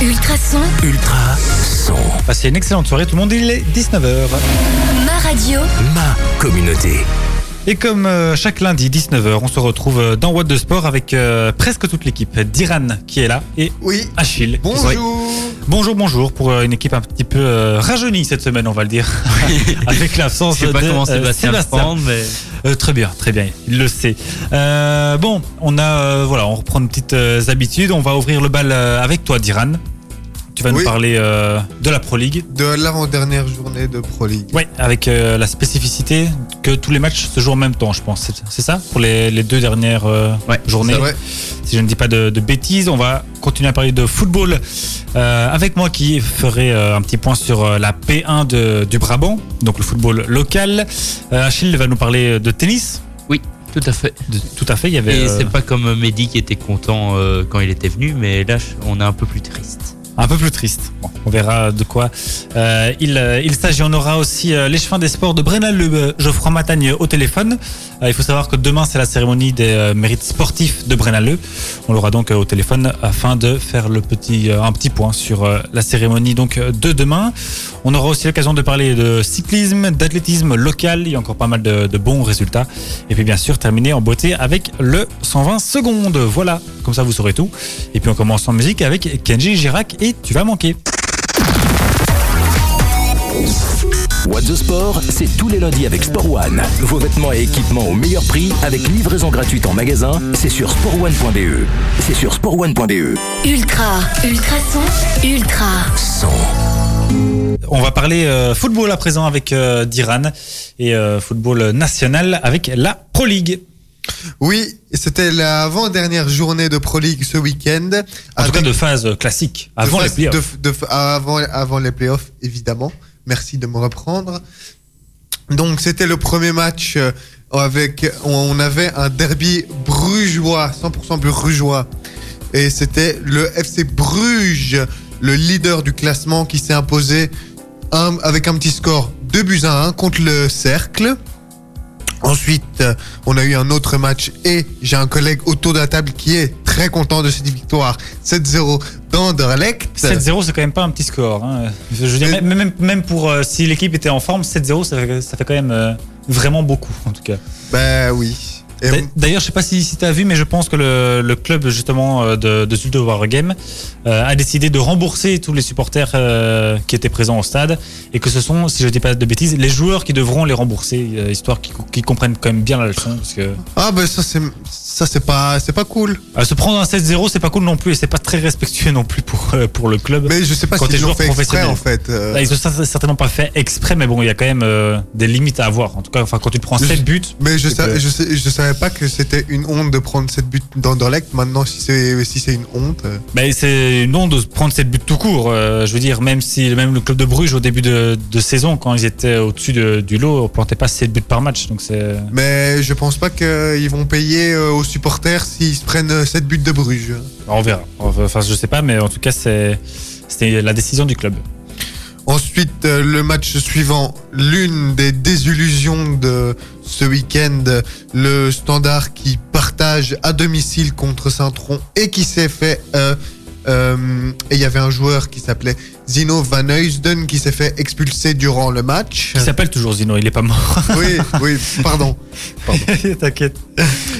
Ultrason, Ultra son. Passez une excellente soirée, tout le monde, il est 19h. ma radio, Ma communauté. Et comme euh, chaque lundi, 19h, on se retrouve euh, dans What de Sport avec euh, presque toute l'équipe. Diran qui est là et Oui. Achille. Bonjour. Bonjour, bonjour pour une équipe un petit peu euh, rajeunie cette semaine, on va le dire. avec l'absence Je sais pas de comment euh, Sébastien mais Euh, très bien, très bien, il le sait. Euh, bon, on a, euh, voilà, on reprend nos petites euh, habitudes. On va ouvrir le bal euh, avec toi, Diran. Tu vas nous parler euh, de la Pro League. De l'avant-dernière journée de Pro League. Oui, avec euh, la spécificité que tous les matchs se jouent en même temps, je pense. C'est- ça? Pour les, les deux dernières euh, Ouais, journées. Si je ne dis pas de, de bêtises, on va continuer à parler de football euh, avec moi qui ferai euh, un petit point sur euh, la P1 de- du Brabant, donc le football local. Euh, Achille va nous parler de tennis. oui, tout à fait. De- tout à fait, il y avait Et euh, c'est pas comme Mehdi qui était content euh, quand il était venu, mais là, on est un peu plus triste. Un peu plus triste. Bon, on verra de quoi euh, il, euh, il s'agit. On aura aussi euh, l'échevin des sports de Brenal euh, Geoffroy Matagne au téléphone. Euh, il faut savoir que demain, c'est la cérémonie des euh, mérites sportifs de Brenal Le. On l'aura donc euh, au téléphone afin de faire un petit point sur la cérémonie donc de demain. On aura aussi l'occasion de parler de cyclisme, d'athlétisme local. Il y a encore pas mal de, de bons résultats. Et puis bien sûr, terminer en beauté avec le 120 secondes. Voilà, comme ça vous saurez tout. Et puis on commence en musique avec Kenji Girac et Tu vas manquer. What the Sport, c'est tous les lundis avec Sport One. Vos vêtements et équipements au meilleur prix avec livraison gratuite en magasin. C'est sur sportone.be. C'est sur sportone.be. ultra, ultrason, ultra, Son. On va parler euh, football à présent avec euh, Diran et euh, football national avec la Pro League. Oui, c'était l'avant-dernière journée de Pro League ce week-end. En tout cas de phase classique, de avant les playoffs. de- de- avant, avant les playoffs, évidemment. Merci de me reprendre. Donc, c'était le premier match euh, avec. On, avait un derby brugeois, 100% brugeois. Et c'était le FC Bruges, le leader du classement, qui s'est imposé avec un petit score 2 buts à 1 contre le Cercle. Ensuite, euh, on a eu un autre match et j'ai un collègue autour de la table qui est très content de cette victoire 7-0 d'Anderlecht. 7-0, c'est quand même pas un petit score. hein. Je veux dire, même, même, pour euh, si l'équipe était en forme, 7-0, ça, fait- ça fait quand même euh, vraiment beaucoup, en tout cas. Ben oui. D'ailleurs, je sais pas si, si tu as vu, mais je pense que le, le club justement euh, de, de Zulte Waregem euh, a décidé de rembourser tous les supporters euh, qui étaient présents au stade et que ce sont, si je dis pas de bêtises, les joueurs qui devront les rembourser, euh, histoire qu'ils comprennent quand même bien la leçon. Parce que Ah ben ça c'est ça c'est pas c'est pas cool. se prendre un 7-0, c'est pas cool non plus et c'est pas très respectueux non plus pour, pour le club. Mais je sais pas Quand si ils l'ont fait exprès en fait. Là, ils ont certainement pas fait exprès, mais bon, il y a quand même des limites à avoir. En tout cas, enfin, quand tu te prends Je- 7 buts, mais je, sais- savais pas que c'était une honte de prendre cette but d'Anderlecht. Maintenant si c'est si c'est une honte. euh, Ben, c'est une honte de prendre cette but tout court. Euh, je veux dire, même si même le club de Bruges au début de, de saison, quand ils étaient au-dessus de- du lot, on plantait pas 7 buts par match. Donc c'est. Mais je pense pas qu'ils vont payer euh, aux supporters s'ils se prennent euh, cette but de Bruges. On verra. Enfin, je sais pas, mais en tout cas, c'est c'était la décision du club. Ensuite, euh, le match suivant, l'une des désillusions de ce week-end, le Standard qui partage à domicile contre Saint-Tron et qui s'est fait... euh, euh, et il y avait un joueur qui s'appelait Zino Van Heusden qui s'est fait expulser durant le match. Il s'appelle toujours Zino, il est pas mort. Oui, oui, pardon. T'inquiète,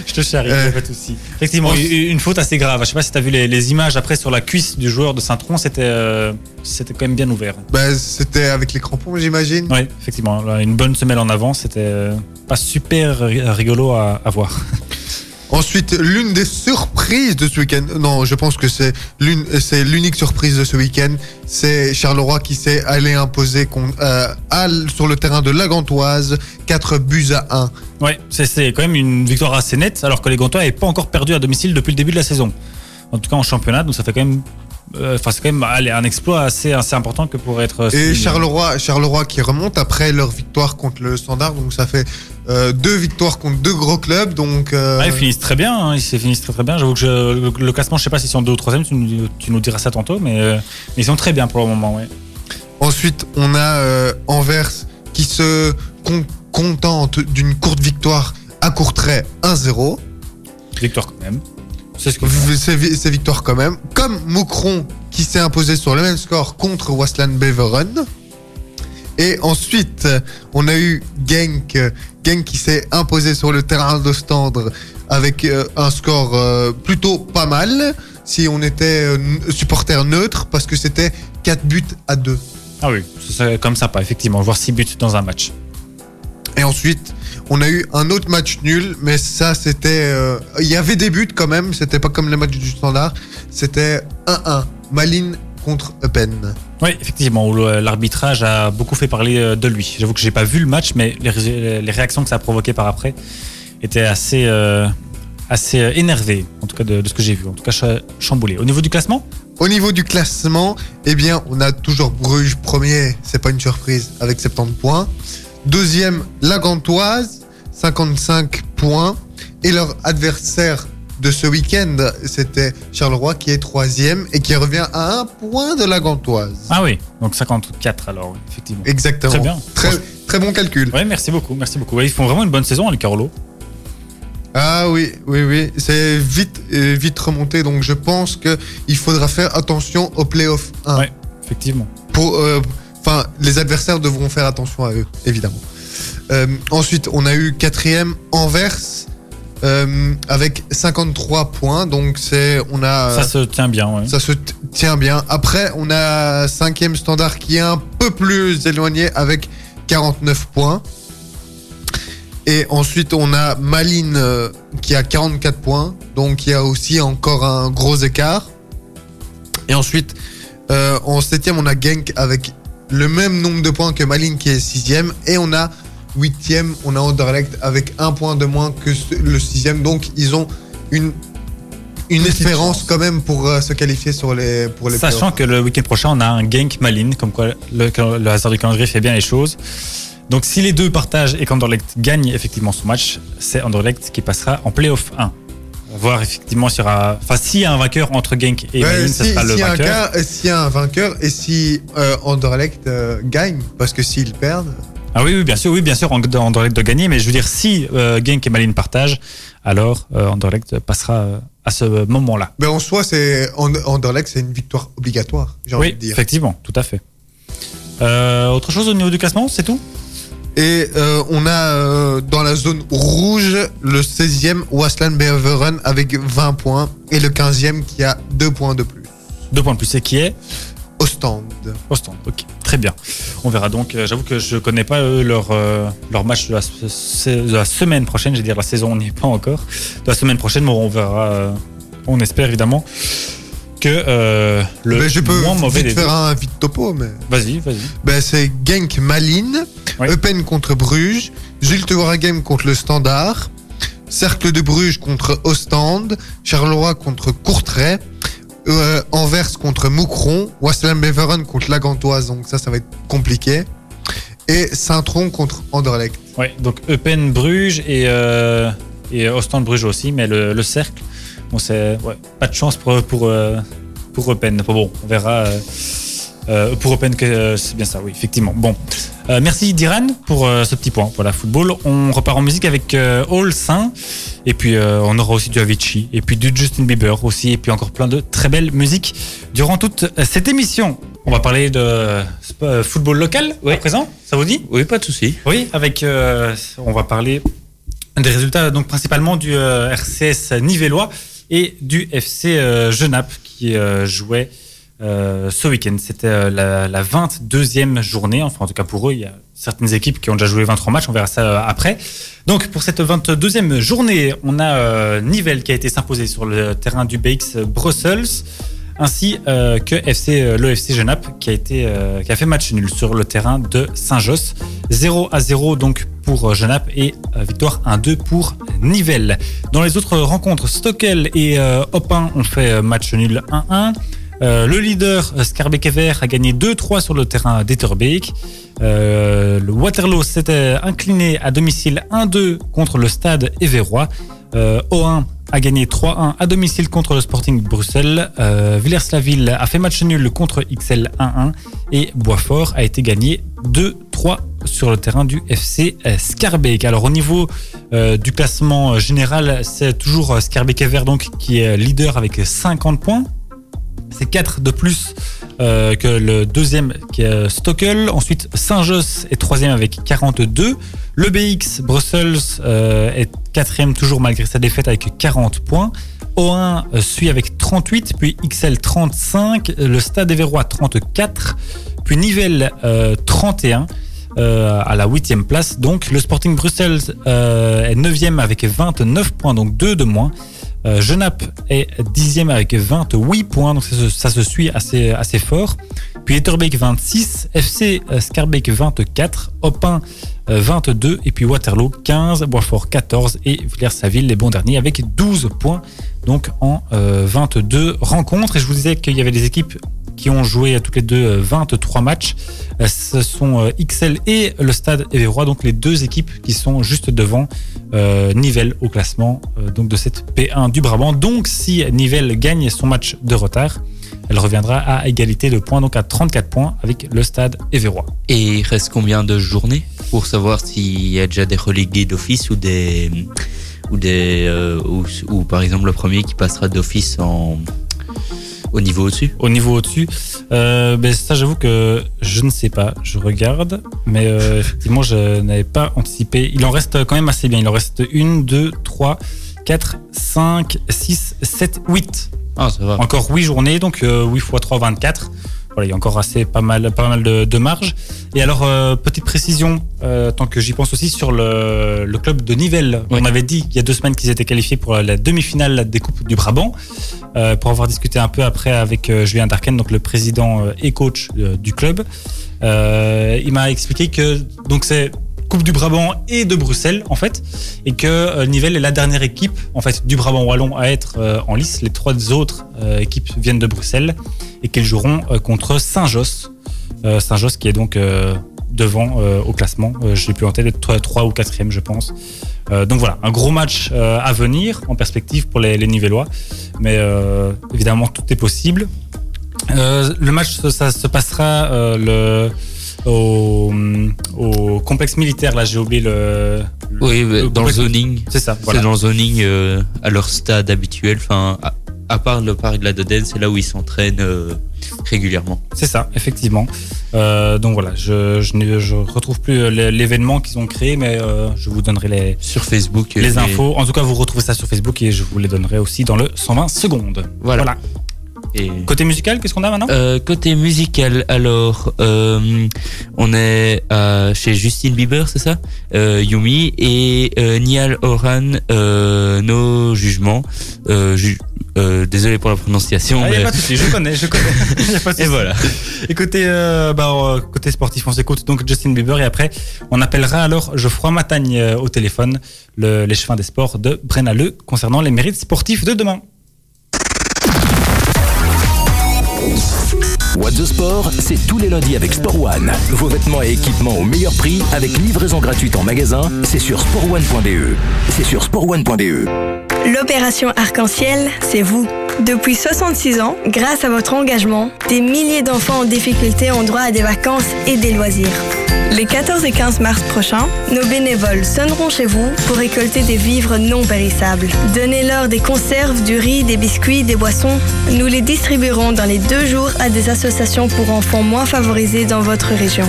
je te charrie, Euh, pas de souci. Effectivement, on- une faute assez grave. Je sais pas si t'as vu les, les images après sur la cuisse du joueur de Saint-Tron, c'était euh, c'était quand même bien ouvert. Ben, C'était avec les crampons, j'imagine. Oui, effectivement, une bonne semelle en avant, c'était euh, pas super ri- rigolo à, à voir. Ensuite, l'une des surprises de ce week-end, non, je pense que c'est l'une, c'est l'unique surprise de ce week-end, c'est Charleroi qui s'est allé imposer euh, sur le terrain de la Gantoise 4 buts à 1. Ouais, c'est- quand même une victoire assez nette, alors que les Gantois n'avaient pas encore perdu à domicile depuis le début de la saison. En tout cas en championnat, donc ça fait quand même, enfin c'est quand même un exploit assez, assez important que pour être. Et souligné. Charleroi, Charleroi qui remonte après leur victoire contre le Standard, donc ça fait euh, deux victoires contre deux gros clubs, donc euh, Ah, ils finissent très bien, hein, ils se finissent très très bien. J'avoue que je- le, le classement, je sais pas s'ils sont deux ou troisième, tu nous, tu nous diras ça tantôt, mais, euh, mais ils sont très bien pour le moment. Ouais. ensuite on a euh, Anvers qui se con- contente d'une courte victoire à Courtrai 1-0. Victoire quand même. C'est ce victoire quand même. Comme Moucron qui s'est imposé sur le même score contre Waslan Beveren. Et ensuite, on a eu Genk, Genk qui s'est imposé sur le terrain d'Ostendre avec euh, un score euh, plutôt pas mal si on était euh, supporter neutre parce que c'était 4 buts à 2. Ah oui, c'est comme sympa, effectivement, voir 6 buts dans un match. Et ensuite, on a eu un autre match nul, mais ça c'était... euh, Il y avait des buts quand même, c'était pas comme le match du standard, c'était 1-1, Malines contre Eupen. Oui, effectivement, l'arbitrage a beaucoup fait parler euh, de lui. J'avoue que j'ai pas vu le match, mais les, ré- les réactions que ça a provoqué par après étaient assez, euh, assez énervées, en tout cas de, de ce que j'ai vu, en tout cas cha- chamboulées. Au niveau du classement? Au niveau du classement, eh bien, on a toujours Bruges premier, c'est pas une surprise, avec 70 points. Deuxième, la Gantoise, 55 points. Et leur adversaire de ce week-end, c'était Charleroi qui est troisième et qui revient à un point de la Gantoise. Ah oui, donc 54 alors, oui, effectivement. Exactement. Très bien. Très, très bon calcul. Oui, merci beaucoup, merci beaucoup. Ils font vraiment une bonne saison, les Carolo. Ah oui, oui, oui. C'est vite, euh, vite remonté. Donc je pense qu'il faudra faire attention au playoff 1. Ouais. Effectivement. pour, euh, enfin, les adversaires devront faire attention à eux, évidemment. Euh, ensuite, on a eu quatrième Anvers euh, avec 53 points, donc c'est, on a, Ça se tient bien, ouais. ça se tient bien. Après, on a cinquième Standard qui est un peu plus éloigné avec 49 points. Et ensuite, on a Malines euh, qui a 44 points. Donc, il y a aussi encore un gros écart. Et ensuite, euh, en septième, on a Genk avec le même nombre de points que Malines qui est sixième. Et on a huitième, on a Anderlecht avec un point de moins que le sixième. Donc, ils ont une, une Petite espérance chance. quand même pour euh, se qualifier sur les, pour les Sachant que le week-end prochain, on a un Genk Malin, comme quoi le, le hasard du calendrier fait bien les choses. Donc si les deux partagent et qu'Anderlecht gagne effectivement son match, c'est Anderlecht qui passera en playoff 1. Voir effectivement s'il y aura. Enfin, s'il y a un vainqueur entre Genk et Ouais, Malin, si- ce sera le a un vainqueur. euh, S'il y a un vainqueur et si euh, Anderlecht euh, gagne, parce que s'ils perdent, Ah oui, oui, bien sûr, oui, bien sûr, And- Anderlecht doit gagner, mais je veux dire, si euh, Genk et Malin partagent, alors euh, Anderlecht passera euh, à ce moment-là. ben en soi, c'est And- Anderlecht, c'est une victoire obligatoire, j'ai envie Oui, de dire. effectivement, tout à fait. Euh, autre chose au niveau du classement, c'est tout? Et euh, on a euh, dans la zone rouge le 16e Waslan Beveren avec 20 points et le 15e qui a 2 points de plus. Deux points de plus, c'est qui est? Ostende. Ostende, ok, très bien. On verra donc. euh, J'avoue que je connais pas eux, leur, euh, leur match de la, se- de la semaine prochaine. Je veux dire, la saison, on n'y est pas encore. De la semaine prochaine, bon, on verra. euh, on espère évidemment que euh, le Ben, je peux moins mauvais vite faire un vite topo, mais Vas-y, vas-y. ben, c'est Genk Malines, Oui. Eupen contre Bruges, Zulte Waregem contre le Standard, Cercle de Bruges contre Ostende, Charleroi contre Courtrai, euh, Anvers contre Moucron, Waslan Beveren contre la Gantoise, donc ça, ça va être compliqué. Et Saint-Tron contre Anderlecht. Ouais, donc Eupen Bruges et, euh, et Ostende Bruges aussi, mais le, le cercle, bon, c'est pas de chance pour, pour, euh, pour Eupen. Bon, on verra. euh, euh, pour que euh, c'est bien ça, oui, effectivement. Bon, Euh, merci Diran pour ce petit point. Voilà, football. On repart en musique avec All Saint, et puis on aura aussi du Avicii, et puis du Justin Bieber aussi, et puis encore plein de très belles musiques durant toute cette émission. On va parler de football local à présent. Ça vous dit? Oui, pas de souci. oui, avec on va parler des résultats donc principalement du RCS Nivellois et du FC Genappe qui jouait euh, ce week-end. C'était euh, la, la 22e journée, enfin en tout cas pour eux, il y a certaines équipes qui ont déjà joué 23 matchs, on verra ça euh, après. Donc pour cette 22e journée, on a euh, Nivelles qui a été s'imposer sur le terrain du BX Brussels ainsi euh, que FC euh, le FC Genappe qui a a fait match nul sur le terrain de Saint-Josse 0 à 0 donc pour Genappe et victoire 1-2 pour Nivelles. Dans les autres rencontres, Stockel et euh, Opin ont fait match nul 1-1. Euh, le leader euh, Scarbeck-Ever a gagné 2-3 sur le terrain d'Etterbeek. Euh, le Waterloo s'était incliné à domicile 1-2 contre le stade Évérois. Euh, O1 a gagné 3-1 à domicile contre le Sporting Bruxelles. Villers-la-Ville a fait match nul contre XL 1-1 et Boisfort a été gagné 2-3 sur le terrain du FC Scarbeck. Alors au niveau du classement général, c'est toujours Scarbeck Ever donc qui est leader avec 50 points. C'est 4 de plus euh, que le deuxième qui est Stockel. Ensuite, Saint-Josse est troisième avec 42. Le BX Brussels euh, est quatrième toujours malgré sa défaite avec 40 points. O1 euh, suit avec 38, puis XL 35, le Stade Éverrois 34, puis Nivelles euh, 31 euh, à la huitième place. Donc le Sporting euh, est neuvième avec 29 points, donc 2 de moins. Euh, Genappe est dixième avec 28 points, donc ça se, suit assez, fort. Puis Etterbeek 26, FC Scarbeck 24, Opin 22 et puis Waterloo 15, Boisfort 14 et Villers-Saville les bons derniers avec 12 points donc en euh, 22 rencontres. Et je vous disais qu'il y avait des équipes qui ont joué à toutes les deux euh, 23 matchs. Euh, Ce sont euh, XL et le Stade Éverrois, donc les deux équipes qui sont juste devant euh, Nivelles au classement euh, donc de cette P1 du Brabant. Donc si Nivelles gagne son match de retard, elle reviendra à égalité de points, donc à 34 points avec le Stade Éverrois. Et il reste combien de journées? Pour savoir s'il y a déjà des relégués d'office ou des ou des euh, ou, ou par exemple le premier qui passera d'office en au niveau au-dessus. Au niveau au-dessus, euh, ben ça j'avoue que je ne sais pas, je regarde, mais euh, effectivement je n'avais pas anticipé. Il en reste quand même assez bien, il en reste 1, 2, 3, 4, 5, 6, 7, 8. Ah ça va. Encore 8 journées, donc euh, 8 x 3, 24. Voilà, il y a encore assez pas mal, pas mal de, de marge. Et alors, euh, petite précision, euh, tant que j'y pense aussi, sur le, le club de Nivelles. On avait dit il y a deux semaines qu'ils étaient qualifiés pour la demi-finale des Coupes du Brabant. Euh, pour avoir discuté un peu après avec euh, Julien Darken, donc le président et coach du club. Il m'a expliqué que donc c'est Coupe du Brabant et de Bruxelles en fait, et que euh, Nivelles est la dernière équipe en fait du Brabant wallon à être euh, en lice. Les trois autres euh, équipes viennent de Bruxelles et qu'elles joueront contre Saint-Josse. Saint-Josse qui est donc devant au classement. L'ai plus en tête, 3 ou 4 je pense. Donc voilà, un gros match à venir en perspective pour les, les Nivellois. Mais évidemment, tout est possible. Le match, ça, se passera le, au, au complexe militaire. Là, j'ai oublié le. le- Oui, le dans le zoning. C'est ça, voilà. C'est dans le zoning euh, à leur stade habituel. Enfin, à, à part le parc de la Dodenne, c'est là où ils s'entraînent euh, régulièrement. C'est ça, effectivement. Euh, donc voilà, je, je ne je retrouve plus l'é- l'événement qu'ils ont créé, mais je vous donnerai les, Sur Facebook. les et- infos. En tout cas, vous retrouvez ça sur Facebook et je vous les donnerai aussi dans le 120 secondes. Voilà. Et... Côté musical, qu'est-ce qu'on a maintenant Euh, côté musical, alors, euh, on est euh, chez Justin Bieber, c'est ça? Yumi et Niall Horan, nos jugements. Ju- désolé pour la prononciation, Ah, y a mais... pas de souci, je connais, je connais. Y a pas de Et voilà. Et côté, bah, côté sportif, on s'écoute donc Justin Bieber et après, on appellera alors Geoffroy Matagne au téléphone, le, l'échevin des sports de Brennaleux concernant les mérites sportifs de demain. What the Sport, c'est tous les lundis avec Sport One. Vos vêtements et équipements au meilleur prix avec livraison gratuite en magasin, c'est sur sportone.be. C'est sur sportone.be. L'opération Arc-en-Ciel, c'est vous. Depuis 66 ans, grâce à votre engagement, des milliers d'enfants en difficulté ont droit à des vacances et des loisirs. Les 14 et 15 mars prochains, nos bénévoles sonneront chez vous pour récolter des vivres non périssables. Donnez-leur des conserves, du riz, des biscuits, des boissons. Nous les distribuerons dans les deux jours à des associations pour enfants moins favorisés dans votre région.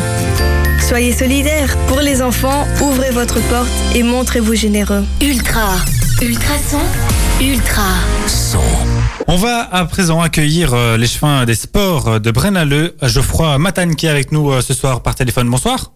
Soyez solidaires. Pour les enfants, ouvrez votre porte et montrez-vous généreux. Ultra. Ultrason. Ultra. On va à présent accueillir euh, l'échevin des sports de Brennaleux, Geoffroy Matagne qui est avec nous euh, ce soir par téléphone. Bonsoir.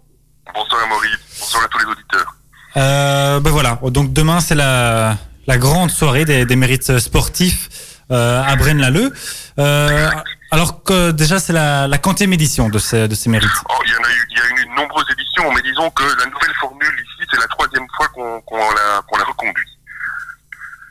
Bonsoir à Maurice, bonsoir à tous les auditeurs. Euh, ben voilà, donc demain c'est la, la grande soirée des, des mérites sportifs euh, à Braine-l'Alleud. Euh, alors que déjà c'est la, la quantième édition de ces, de ces mérites. Oh, il y en a eu, il y a eu une nombreuse éditions, mais disons que la nouvelle formule ici, c'est la troisième fois qu'on la, qu'on la reconduit.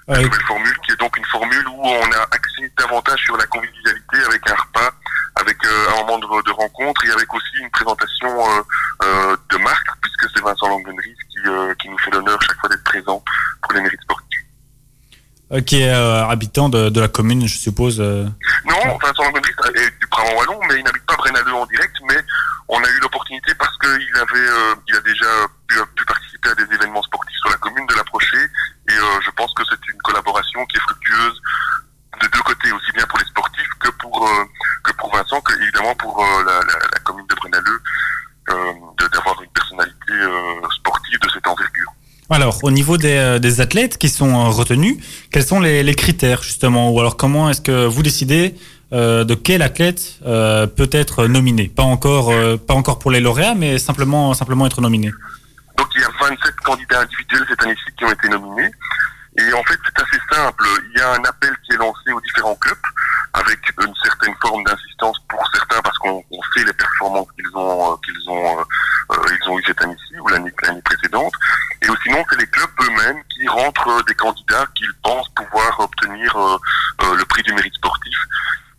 La Euh, nouvelle formule qui est donc une formule où on a axé davantage sur la convivialité avec un repas, avec un moment de, de rencontre et avec aussi une présentation euh, euh, de marque, puisque c'est Vincent Langenries qui, euh, qui nous fait l'honneur chaque fois d'être présent pour les mérites sportifs. euh, qui est habitant de, de la commune, je suppose. euh. Non, Vincent Langenries est du Brabant Wallon, mais il n'habite pas Brennaleux en direct, mais on a eu l'opportunité parce qu'il avait, euh, il a déjà pu, pu participer à des événements sportifs sur la commune de l'approcher, et euh, je pense que c'est une collaboration qui est fructueuse de deux côtés, aussi bien pour les sportifs que pour, euh, vraiment pour euh, la, la, la, commune de Brennaleux euh, d'avoir une personnalité euh, sportive de cette envergure. Alors, au niveau des, euh, des athlètes qui sont euh, retenus, quels sont les, critères justement? Ou alors comment est-ce que vous décidez euh, de quel athlète peut être nominé? Pas encore, pas encore pour les lauréats, mais simplement, simplement être nominé. Donc il y a 27 candidats individuels cette année-ci qui ont été nominés. Et en fait, c'est assez simple. Il y a un appel qui est lancé aux différents clubs avec une certaine forme d'insistance pour certains parce qu'on on sait les performances qu'ils ont euh, qu'ils ont euh, euh, ils ont eu cette année-ci ou l'année l'année précédente. Et ou sinon, c'est les clubs eux-mêmes qui rentrent euh, des candidats qu'ils pensent pouvoir obtenir euh, euh, le prix du mérite sportif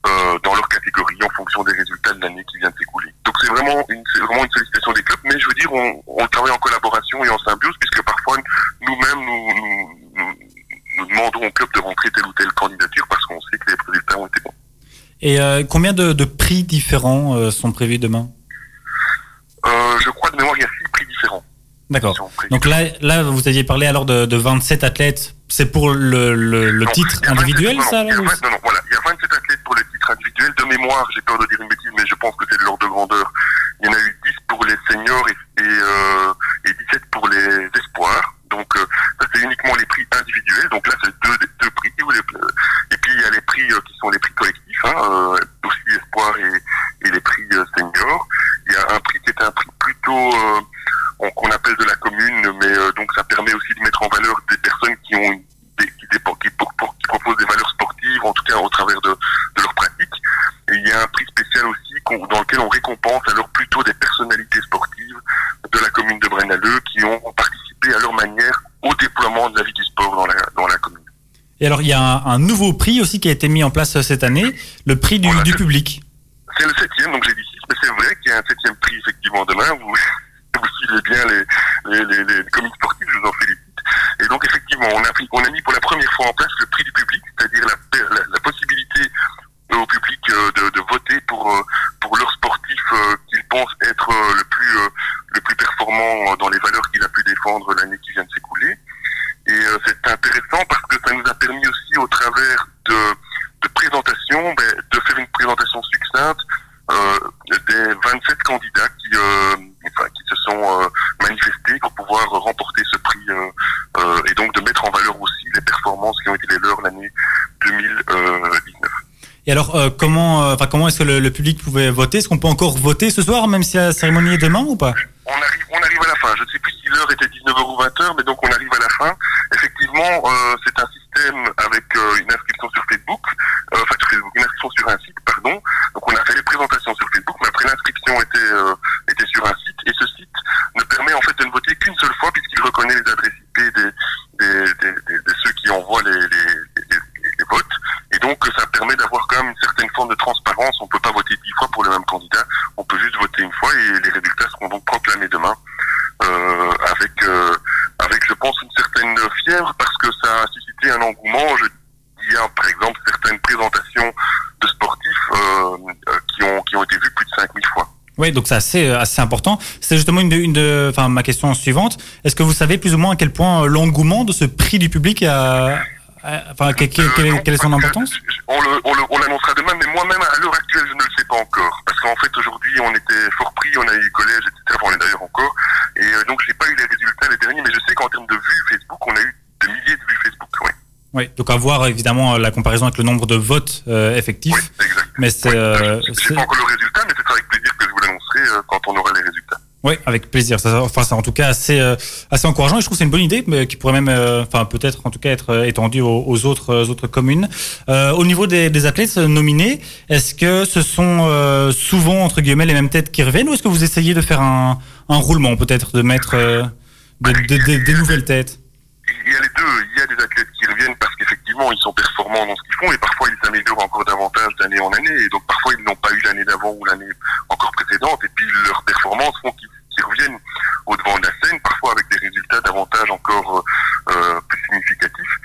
euh, dans leur catégorie en fonction des résultats de l'année qui vient de s'écouler. Donc c'est vraiment une c'est vraiment une sollicitation des clubs, mais je veux dire on, on travaille en collaboration et en symbiose puisque parfois nous-mêmes nous, nous, nous, nous demandons au club de rentrer telle ou telle candidature parce qu'on sait que les résultats ont été bons. Et euh, combien de, de prix différents euh, sont prévus demain? Euh, je crois de mémoire il y a six prix différents. D'accord. Donc là, là, vous aviez parlé alors de, de 27 athlètes. C'est pour le, le, le Non, titre il y a 27 individuel, non, ça non, là, a ou- 20 non, non, voilà, il y a 27 athlètes pour le titre individuel. De mémoire, j'ai peur de dire une bêtise, mais je pense que c'est de l'ordre de grandeur. Il y en a eu 10 pour les seniors et, et, euh, et 17 pour les espoirs. Donc euh, ça c'est uniquement les prix individuels. Donc là c'est deux, deux prix. ou les- euh, et puis il y a les prix euh, qui sont les prix collectifs, hein, euh, aussi espoir et, et les prix euh, seniors. Il y a un prix qui est un prix plutôt euh, on- qu'on appelle de la commune, mais euh, donc ça permet aussi de mettre en valeur des personnes qui ont une- des, qui, dépo- qui, pour- pour- qui proposent des valeurs sportives, en tout cas au travers de, de leur pratique. Et il y a un prix spécial aussi qu'on- dans lequel on récompense alors plutôt des personnalités sportives de la commune de Brennaleux qui ont participé à leur manière au déploiement de la vie du sport dans la, dans la commune. Et alors, il y a un, nouveau prix aussi qui a été mis en place euh, cette année, le prix du public. C'est le septième, donc j'ai dit six, mais c'est vrai qu'il y a un septième prix effectivement demain. Vous, vous suivez bien les, les, les, les communes sportives, je vous en félicite. Et donc effectivement, on a, pris, on a mis pour la première fois en place le prix du public, c'est-à-dire la, la, la possibilité euh, au public euh, de, de voter pour, euh, pour leur sportif euh, qu'ils pensent être euh, le plus euh, le plus performant euh, dans les valeurs qu'il a pu défendre l'année qui vient de s'écouler. Et euh, c'est intéressant parce que ça nous a permis aussi au travers de, de présentation, ben, de faire une présentation succincte euh, des 27 candidats qui, euh, enfin, qui se sont euh, manifestés pour pouvoir remporter ce prix euh, euh, et donc de mettre en valeur aussi les performances qui ont été les leurs l'année 2019. Et alors, euh, comment, euh, comment est-ce que le, le public pouvait voter? Est-ce qu'on peut encore voter ce soir, même si la cérémonie est demain ou pas? On arrive, on arrive à la fin. Je ne sais plus si l'heure était 19h ou 20h, mais donc on arrive à la fin. Effectivement, euh, c'est un système avec euh, une inscription sur Facebook, euh, enfin sur Facebook, une inscription sur un site, pardon. Donc on a fait les présentations sur Facebook, mais après l'inscription était euh, était sur un site, et ce site ne permet en fait de ne voter qu'une seule fois puisqu'il reconnaît les adresses IP des, des, des, des- de ceux qui envoient les, les, les, les votes. Et donc ça permet d'avoir quand même une certaine forme de transparence. On peut pas voter dix fois pour le même candidat, on peut juste voter une fois et les résultats seront donc proclamés demain euh, avec, euh, avec, je pense, une certaine fièvre parce que ça a suscité un engouement. Je, il y a, par exemple, certaines présentations de sportifs euh, euh, qui, ont, qui ont été vues plus de 5000 fois. Oui, donc c'est assez, euh, assez important. C'est justement une, de, une de, enfin, ma question suivante. Est-ce que vous savez plus ou moins à quel point euh, l'engouement de ce prix du public a, enfin, quelle, quelle- Euh, quelle est- son que importance? On le- on le- on l'annoncera demain, mais moi-même, à l'heure actuelle, je ne le sais pas encore. Parce qu'en fait, aujourd'hui, on était fort pris, on a eu collège, etc. Enfin, on est d'ailleurs encore. Et euh, donc, j'ai pas eu les résultats les derniers, mais je sais qu'en termes de vues Facebook, on a eu des milliers de vues Facebook. Oui, Oui, donc à voir évidemment la comparaison avec le nombre de votes euh, effectifs. oui exact. Mais c'est, Oui, euh, je pas encore le résultat, mais c'est avec plaisir que je vous l'annoncerai euh, quand on aura les résultats. Oui, avec plaisir. Ça, enfin, c'est en tout cas assez, euh, assez encourageant et je trouve que c'est une bonne idée, mais qui pourrait même, euh, enfin, peut-être en tout cas être euh, étendue aux, aux autres, euh, autres communes. Euh, au niveau des, des athlètes nominés, est-ce que ce sont souvent entre guillemets les mêmes têtes qui reviennent ou est-ce que vous essayez de faire un, un roulement, peut-être de mettre euh, de- de- de- des nouvelles têtes? Il y a les deux. Il y a des athlètes ils sont performants dans ce qu'ils font et parfois ils s'améliorent encore davantage d'année en année. Et donc parfois, ils n'ont pas eu l'année d'avant ou l'année encore précédente. Et puis leurs performances font qu'ils reviennent au devant de la scène, parfois avec des résultats davantage encore euh, euh, plus significatifs.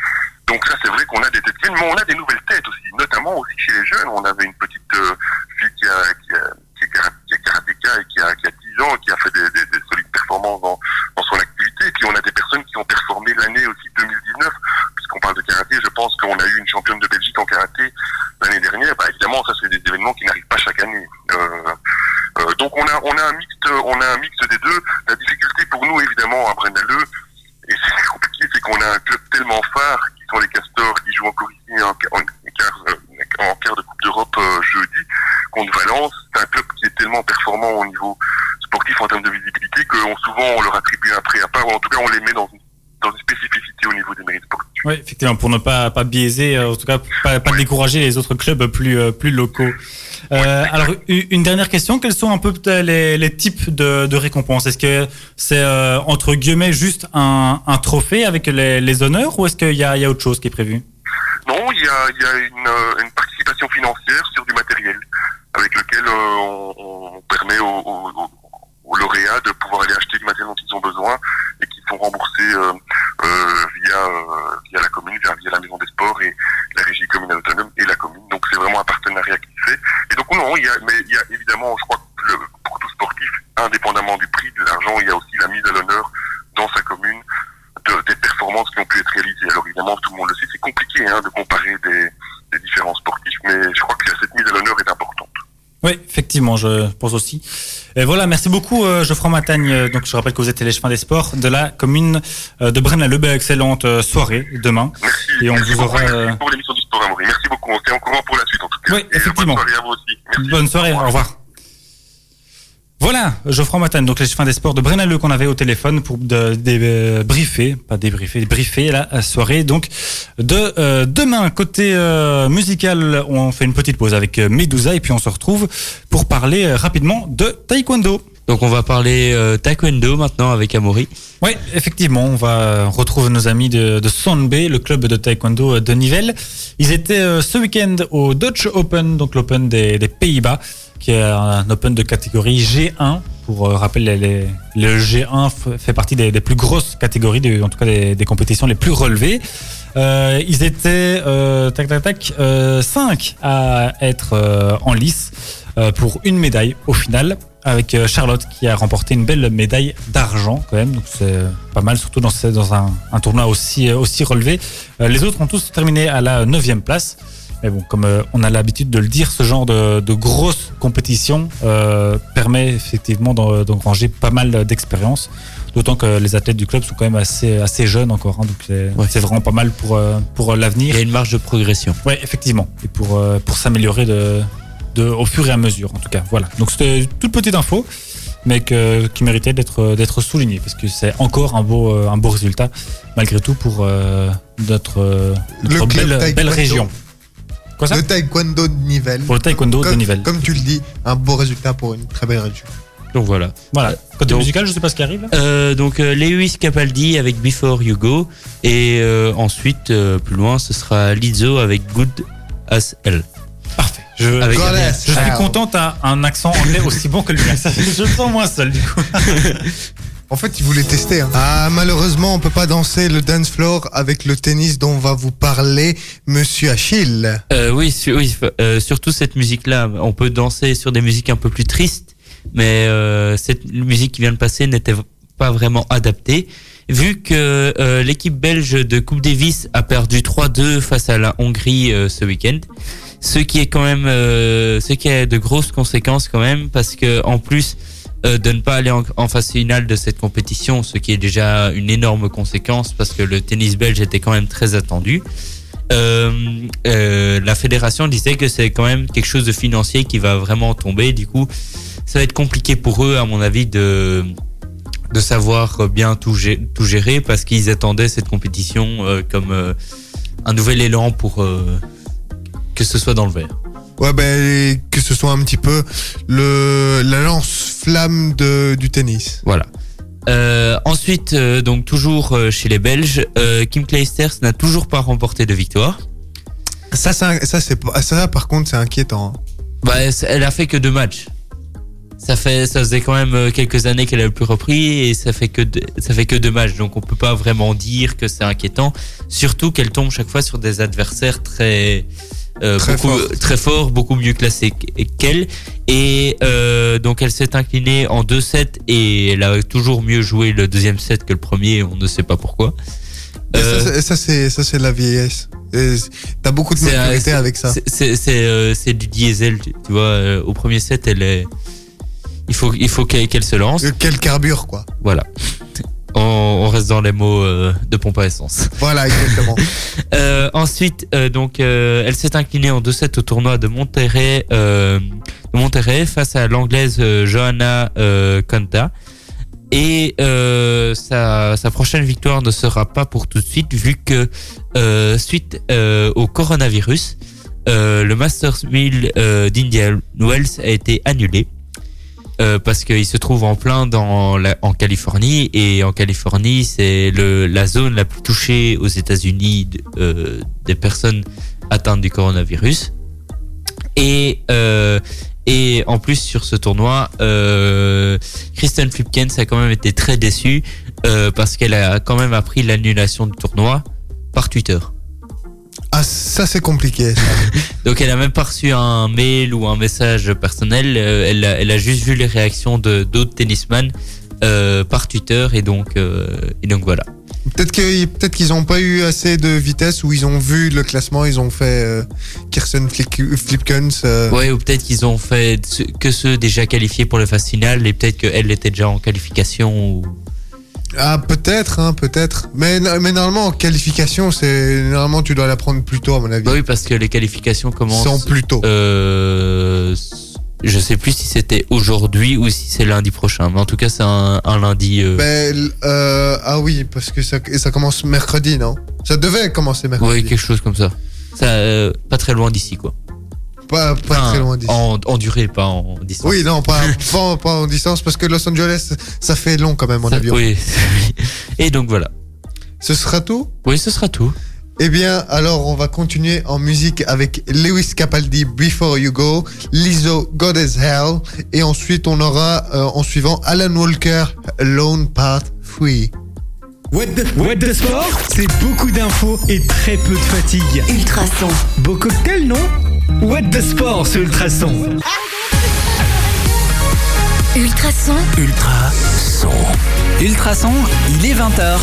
Donc ça, c'est vrai qu'on a des têtes viennent, mais on a des nouvelles têtes aussi, notamment aussi chez les jeunes. On avait une petite euh, fille qui a, qui a, karatéka et qui a, qui a 10 ans et qui a fait des solides performances dans, dans son activité. Et puis on a des personnes qui ont performé l'année aussi 2019, puisqu'on parle de karaté. Je pense qu'on a eu une championne de Belgique en karaté l'année dernière. Bah, évidemment, ça c'est des événements qui n'arrivent pas chaque année. Euh, euh, donc on a on a un mixte on a un mixte des deux. La difficulté pour nous évidemment à Brennaleux et c'est compliqué, c'est qu'on a un club tellement phare qui sont les Castors qui jouent encore ici en, en, en, quart de Coupe d'Europe euh, jeudi contre Valence. C'est un club qui est tellement performant au niveau sportif en termes de visibilité que on, souvent on leur attribue un prêt à part, ou en tout cas on les met dans une, dans une spécificité au niveau des mérites sportifs. Oui, effectivement, pour ne pas, pas biaiser, euh, en tout cas, pas, pas décourager les autres clubs plus, euh, plus locaux. Euh, alors, une dernière question, quels sont un peu peut-être les, les types de, de récompenses? Est-ce que c'est, euh, entre guillemets, juste un, un trophée avec les, les honneurs ou est-ce qu'il y a, il y a autre chose qui est prévu? Non, il y a, il y a une, euh, une participation financière sur du matériel avec lequel euh, on, on permet aux, aux- aux- lauréats de pouvoir aller acheter du matériel dont ils ont besoin et qui sont remboursés euh, euh, via, euh, via la commune, via, la maison des sports et la régie communale autonome et la commune. Donc c'est vraiment un partenariat qui se fait. Et donc non, il y a, mais il y a évidemment, je crois que le- pour tout sportif, indépendamment du prix de l'argent, il y a aussi la mise à l'honneur dans sa commune de, des performances qui ont pu être réalisées. Alors évidemment, tout le monde le sait, c'est compliqué hein, de comparer des, des différents sportifs, mais je crois que cette mise à l'honneur est importante. Oui, effectivement, je pense aussi. Et voilà, merci beaucoup euh, Geoffroy Matagne. Euh, Donc je rappelle que vous êtes l'échevin des sports de la commune euh, de Braine-l'Alleud. Excellente soirée demain. Merci. Et on merci vous aura, pour l'émission du sport Amaury. Merci beaucoup. On se tient au courant pour la suite en tout cas. Oui, effectivement. Bonne soirée à vous aussi. Merci. Bonne soirée, au revoir. Voilà, Geoffroy Matane, donc l'échevin des sports de Brennaleux qu'on avait au téléphone pour de, dé- euh, briefer, pas débriefer, briefer la soirée. Donc de euh, demain, côté euh, musical, on fait une petite pause avec euh, Medusa et puis on se retrouve pour parler rapidement de taekwondo. Donc on va parler euh, taekwondo maintenant avec Amaury. Oui, effectivement, on va retrouver nos amis de, de Sonbe, le club de taekwondo de Nivelles. Ils étaient euh, ce week-end au Dutch Open, donc l'Open des, des Pays-Bas, qui est un Open de catégorie G1. Pour euh, rappel, le G1 f- fait partie des, plus grosses catégories, en tout cas des, compétitions les plus relevées. Euh, ils étaient euh, tac tac tac euh, 5 à être en lice pour une médaille au final avec Charlotte qui a remporté une belle médaille d'argent quand même donc c'est pas mal surtout dans, un, tournoi aussi aussi relevé les autres ont tous terminé à la neuvième place mais bon comme euh, on a l'habitude de le dire ce genre de, de grosse compétition euh, permet effectivement d'en- d'engranger pas mal d'expérience d'autant que les athlètes du club sont quand même assez assez jeunes encore hein, donc c'est Ouais. vraiment pas mal pour euh, pour l'avenir Il y a une marge de progression. Ouais, effectivement. Et pour, euh, pour s'améliorer de, de, au fur et à mesure, en tout cas. Voilà. Donc c'était une toute petite info, mais que, qui méritait d'être, d'être soulignée, parce que c'est encore un beau, un beau résultat, malgré tout, pour euh, notre, notre belle, belle région. Quoi ça Le taekwondo de Nivelles. Pour le taekwondo de comme, Nivelles. Comme tu le dis, un beau résultat pour une très belle région. Donc voilà. Voilà. Côté donc- musical, je sais pas ce qui arrive là. Euh, donc euh, Lewis Capaldi avec Before You Go et euh, ensuite euh, plus loin ce sera Lizzo avec Good as Hell. Parfait. Je, Avec suis content, t'as un accent anglais aussi bon que le mien. Ça, Je me sens moins seul, du coup. En fait, il voulait tester. hein. Ah, malheureusement, on peut pas danser le dance floor avec le tennis dont va vous parler Monsieur Achille. Euh, oui, su- oui euh, surtout cette musique-là. On peut danser sur des musiques un peu plus tristes, mais euh, cette musique qui vient de passer n'était pas vraiment adaptée. Vu que euh, l'équipe belge de Coupe Davis a perdu 3-2 face à la Hongrie euh, ce week-end, ce qui est quand même, euh, ce qui a de grosses conséquences quand même, parce que en plus de ne pas aller en, phase finale de cette compétition, ce qui est déjà une énorme conséquence, parce que le tennis belge était quand même très attendu. Euh, euh, la fédération disait que c'est quand même quelque chose de financier qui va vraiment tomber. Du coup, ça va être compliqué pour eux, à mon avis, de de savoir bien tout, gé- tout gérer parce qu'ils attendaient cette compétition euh, comme euh, un nouvel élan pour euh, que ce soit dans le vert. Ouais, ben, que ce soit un petit peu le, la lance-flamme de- du tennis. Voilà. Euh, ensuite, euh, donc toujours euh, chez les Belges, Kim Clijsters n'a toujours pas remporté de victoire. Ça, ça, pas- ça, par contre, c'est inquiétant. hein. Bah, elle- a fait que deux matchs. Ça fait, ça faisait quand même quelques années qu'elle a plus repris et ça fait que deux, ça fait que deux matchs. Donc on peut pas vraiment dire que c'est inquiétant. Surtout qu'elle tombe chaque fois sur des adversaires très, euh, Très beaucoup, forts. très forts, beaucoup mieux classés qu- qu'elle. Et euh, donc elle s'est inclinée en 2-7 et elle a toujours mieux joué le deuxième set que le premier. On ne sait pas pourquoi. Et Euh, ça, c'est- ça, c'est, ça, c'est la vieillesse. T'as beaucoup de maturité avec ça. C'est- euh, du diesel, tu vois. euh, au premier set, elle est. Il faut il faut qu'elle se lance. Euh, Quel carbure, quoi. Voilà. On, on reste dans les mots euh, de pompe à essence. Voilà, exactement. Euh, ensuite, euh, donc, elle s'est inclinée en 2-7 au tournoi de Monterrey, de Monterrey face à l'anglaise Johanna Konta. Et sa, sa prochaine victoire ne sera pas pour tout de suite, vu que suite au coronavirus, le Masters 1000 euh, d'Indian Wells a été annulé. Euh, parce qu'il se trouve en plein dans la, en Californie et en Californie c'est le la zone la plus touchée aux États-Unis euh, des personnes atteintes du coronavirus et euh, et en plus sur ce tournoi euh, Kristen Flipkens a quand même été très déçue euh, parce qu'elle a quand même appris l'annulation du tournoi par Twitter. Ah, ça c'est compliqué. ça. Donc elle a même pas reçu un mail ou un message personnel. euh, elle, a, elle a juste vu les réactions de d'autres tennisman euh, par Twitter et donc euh, et donc voilà. Peut-être que peut-être qu'ils n'ont pas eu assez de vitesse ou ils ont vu le classement, ils ont fait euh, Kirsten Flipkens. euh, Ouais ou peut-être qu'ils ont fait que ceux déjà qualifiés pour les phases finales et peut-être qu'elle était déjà en qualification. Ou... Ah, peut-être, hein, peut-être. Mais, mais normalement, en qualification, c'est normalement tu dois la prendre plus tôt, à mon avis. Bah oui parce que les qualifications commencent. Sont plus tôt. Euh, je sais plus si c'était aujourd'hui ou si c'est lundi prochain, mais en tout cas c'est un, un lundi. euh, Ben, euh, ah oui, parce que ça, ça commence mercredi, non? Ça devait commencer mercredi. ouais quelque chose comme ça. Ça euh, pas très loin d'ici quoi. Pas, pas Enfin, très loin d'ici. En, en durée, pas en distance. Oui, non, pas, pas, pas en distance, parce que Los Angeles, ça fait long quand même en Ça- avion. Oui. Et donc voilà. Ce sera tout? Oui, ce sera tout. Eh bien, alors on va continuer en musique avec Lewis Capaldi, Before You Go, Lizzo, God as Hell, et ensuite on aura euh, en suivant Alan Walker, Alone Part 3. What the, What the sport C'est beaucoup d'infos et très peu de fatigue. Ultrason. Beau cocktail, non? What the sport sur Ultrason. Ultrason. Ultra son. Ultrason, il est 20h.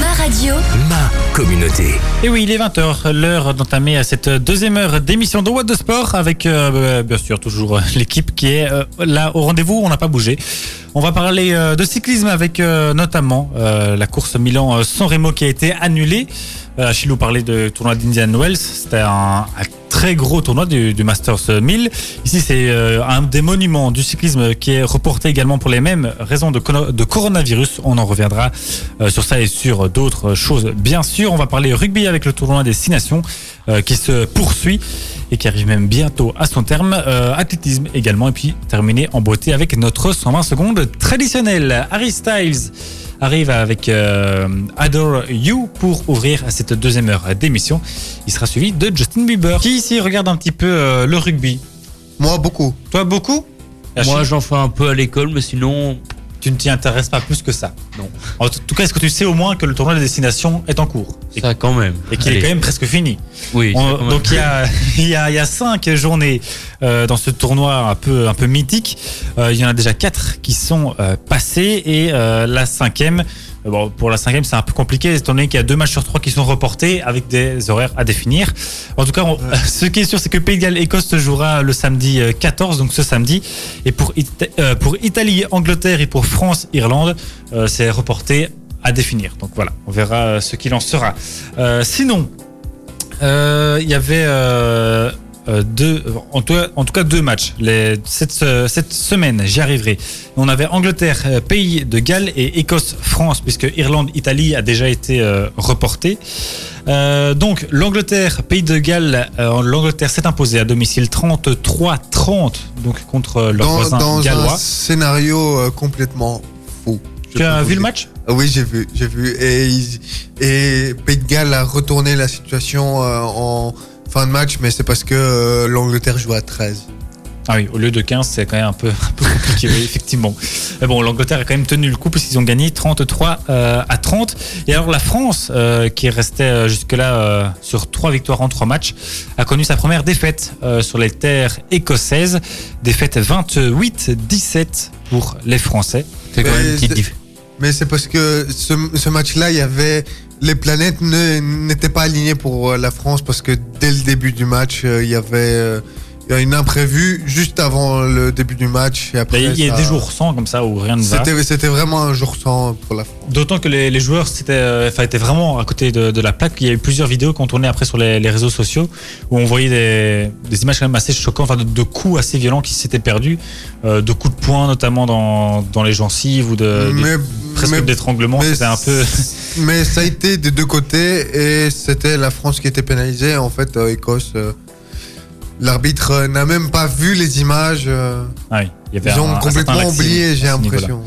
Ma radio. Ma communauté. Et oui, il est 20h, l'heure d'entamer cette deuxième heure d'émission de What de Sport avec euh, bien sûr toujours euh, l'équipe qui est euh, là au rendez-vous, on n'a pas bougé. On va parler euh, de cyclisme avec euh, notamment euh, la course Milan-San Remo qui a été annulée. Euh, Achille nous parlait de tournoi d'Indian Wells, c'était un, très gros tournoi du, Masters 1000. Ici, c'est euh, un des monuments du cyclisme qui est reporté également pour les mêmes raisons de, coronavirus. On en reviendra euh, sur ça et sur d'autres choses. Bien sûr, on va parler rugby avec le tournoi des Six Nations qui se poursuit et qui arrive même bientôt à son terme. Athlétisme également et puis terminer en beauté avec notre 120 secondes traditionnel. Harry Styles arrive avec euh, Adore You pour ouvrir cette deuxième heure d'émission. Il sera suivi de Justin Bieber. Qui ici regarde un petit peu euh, le rugby? Moi, beaucoup. Toi, beaucoup? Moi, Achille, j'en fais un peu à l'école, mais sinon, tu ne t'y intéresses pas plus que ça. Non. En tout cas, est-ce que tu sais au moins que le tournoi des destinations est en cours et, ça quand même. et qu'il est quand même presque fini Oui. On- donc il y a, il y, a, il y a cinq journées euh, dans ce tournoi un peu, un peu mythique. Euh, il y en a déjà quatre qui sont euh, passées et la cinquième. Euh, Bon, pour la cinquième, c'est un peu compliqué, étant donné qu'il y a deux matchs sur trois qui sont reportés avec des horaires à définir. En tout cas, on- ce qui est sûr, c'est que Pays de Galles-Écosse se jouera le samedi euh, 14, donc ce samedi. Et pour, Ita- euh, pour Italie-Angleterre et pour France-Irlande, euh, c'est reporté à définir. Donc voilà, on verra euh, ce qu'il en sera. Euh, sinon, euh, il y avait euh, euh, deux, en tout, en tout cas deux matchs les, cette, se- cette semaine. J'y arriverai. On avait Angleterre, euh, Pays de Galles et Écosse, France, puisque Irlande, Italie a déjà été euh, reporté. Euh, donc l'Angleterre, Pays de Galles, euh, l'Angleterre s'est imposée à domicile 33-30 donc contre euh, leur Dans, voisin dans un gallois. scénario euh, complètement fou. Tu as vu le match? Ah Oui, j'ai vu, j'ai vu. Et, Pays de Galles a retourné la situation euh, en fin de match, mais c'est parce que euh, l'Angleterre joue à 13. Ah oui, au lieu de 15, c'est quand même un peu, un peu compliqué, oui, effectivement. Mais bon, l'Angleterre a quand même tenu le coup puisqu'ils ont gagné 33 euh, à 30. Et alors la France, euh, qui restait euh, jusque-là euh, sur trois victoires en trois matchs, a connu sa première défaite sur les terres écossaises. Défaite 28-17 pour les Français. c'est quand même une petite Mais c'est parce que ce, ce match-là, il y avait les planètes n'étaient pas alignées pour euh, la France parce que dès le début du match, euh, il y avait euh, a une imprévue juste avant le début du match. Et après, Il y a ça- des jours sans comme ça où rien ne va. C'était vraiment un jour sans pour la France. D'autant que les, les joueurs euh, étaient vraiment à côté de, de la plaque. Il y a eu plusieurs vidéos qu'on tournait après sur les, les réseaux sociaux où on voyait des, des images quand même assez choquantes, enfin, de, de coups assez violents qui s'étaient perdus, euh, de coups de poing notamment dans, dans les gencives ou de, des- presque mais- d'étranglement. C'était un peu. mais ça a été des deux côtés et c'était la France qui était pénalisée. En fait, euh, Écosse, euh, l'arbitre euh, n'a même pas vu les images. euh, Ah oui, il y avait ils ont un complètement oublié, j'ai l'impression.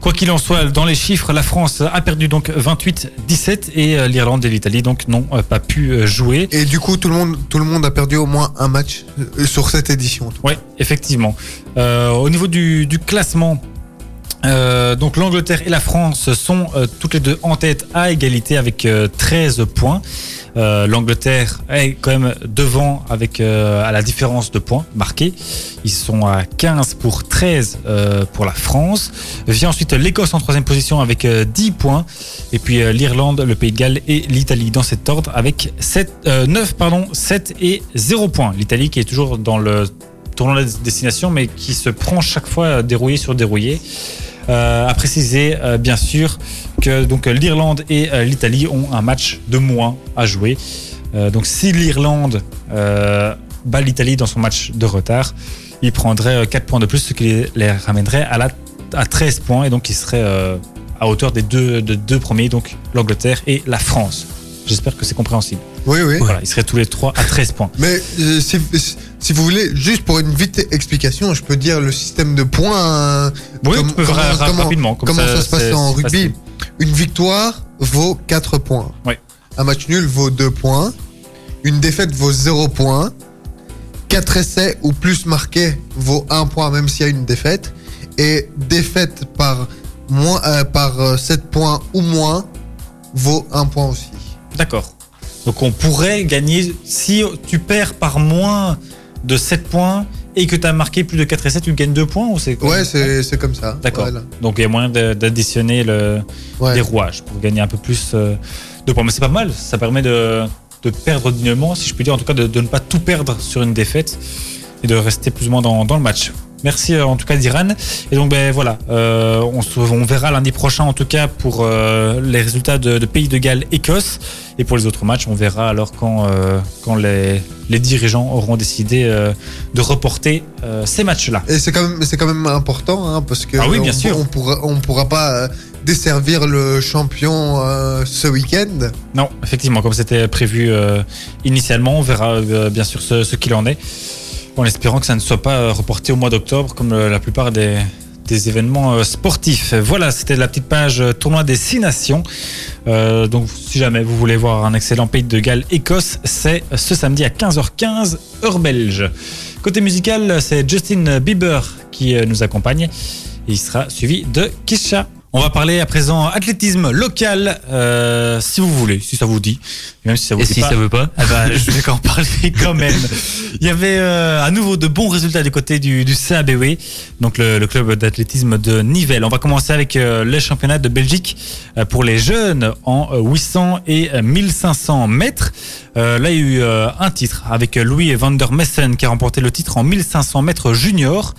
Quoi qu'il en soit, dans les chiffres, la France a perdu donc 28-17 et l'Irlande et l'Italie donc n'ont pas pu jouer. Et du coup, tout le monde, tout le monde a perdu au moins un match sur cette édition. Oui, effectivement. Euh, au niveau du, du classement, euh, donc l'Angleterre et la France sont euh, toutes les deux en tête à égalité avec euh, 13 points. Euh, L'Angleterre est quand même devant avec à la différence de points marqués. Ils sont à 15 pour 13 euh, pour la France. Vient ensuite l'Écosse en troisième position avec euh, 10 points. Et puis l'Irlande, le Pays de Galles et l'Italie dans cet ordre avec 7, euh, 9, pardon, 7 et 0 points. L'Italie qui est toujours dans le tournoi de destination mais qui se prend chaque fois dérouillé sur dérouillé. Euh, à préciser euh, bien sûr que donc euh, l'Irlande et l'Italie ont un match de moins à jouer. Donc si l'Irlande bat l'Italie dans son match de retard, il prendrait 4 points de plus, ce qui les, ramènerait à, la, à 13 points et donc il serait à hauteur des deux, de deux premiers, donc l'Angleterre et la France. J'espère que c'est compréhensible. Oui, oui. Voilà, ils seraient tous les trois à 13 points. Mais euh, si, si vous voulez, juste pour une vite explication, je peux dire le système de points. euh, Oui, comme- comment, ra- comment- rapidement. comme comment ça, se passe en rugby facile. Une victoire vaut 4 points. Ouais. Un match nul vaut 2 points. Une défaite vaut 0 points. 4 essais ou plus marqués vaut 1 point même s'il y a une défaite. Et défaite par, moins, euh, par euh, 7 points ou moins vaut 1 point aussi. D'accord. Donc on pourrait gagner, si tu perds par moins de 7 points et que tu as marqué plus de 4 essais, tu gagnes 2 points ou c'est Ouais, c'est comme ça. D'accord. Voilà. Donc il y a moyen d'additionner le, Ouais. les rouages pour gagner un peu plus euh, de points. Mais c'est pas mal, ça permet de, de perdre dignement, si je puis dire, en tout cas de, de ne pas tout perdre sur une défaite et de rester plus ou moins dans, dans le match. Merci euh, en tout cas d'Iran. Et donc ben voilà, euh, on, se- on verra lundi prochain en tout cas pour euh, les résultats de, de Pays de Galles, Écosse. Et pour les autres matchs, on verra alors quand, quand les, les dirigeants auront décidé de reporter ces matchs-là. Et c'est quand même, c'est quand même important, hein, parce que Ah oui, bien on, sûr. on pourra, on pourra pas desservir le champion euh, ce week-end. Non, effectivement, comme c'était prévu euh, initialement, on verra euh, bien sûr ce, ce qu'il en est, en espérant que ça ne soit pas euh, reporté au mois d'octobre, comme euh, la plupart des, événements euh, sportifs. Voilà, c'était la petite page tournoi des six nations. Donc, si jamais vous voulez voir un excellent pays de Galles Écosse, c'est ce samedi à 15h15 heure belge. Côté musical, c'est Justin Bieber qui nous accompagne. Il sera suivi de Kisha. On va parler à présent athlétisme local, euh, si vous voulez, si ça vous dit. Même si ça vous Et dit si pas, ça veut pas eh ben, je vais en parler quand même. Il y avait euh, à nouveau de bons résultats du côté du, du CABW, donc le, le club d'athlétisme de Nivelles. On va commencer avec euh, les championnats de Belgique euh, pour les jeunes en euh, 800 et euh, 1500 mètres. Euh, là, il y a eu euh, un titre avec Louis van der Messen qui a remporté le titre en 1500 mètres junior.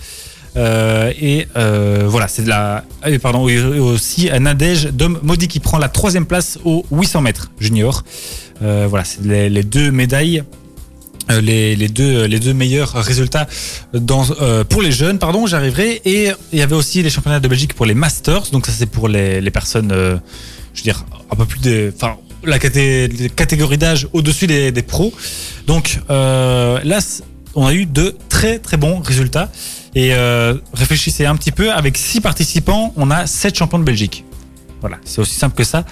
Euh, et euh, voilà, c'est de la. oui, pardon, et aussi Nadège Dom Modi qui prend la troisième place au 800 mètres junior. Euh, voilà, c'est les, deux médailles. Les, deux, les deux meilleurs résultats pour les jeunes, pardon, j'arriverai. Et il y avait aussi les championnats de Belgique pour les Masters. Donc, ça, c'est pour les, personnes, je veux dire, un peu plus des. Enfin, la caté- les catégories d'âge au-dessus des, des pros. Donc, là, on a eu de très, très bons résultats. Et euh, réfléchissez un petit peu, avec six participants, on a sept champions de Belgique. Voilà, c'est aussi simple que ça.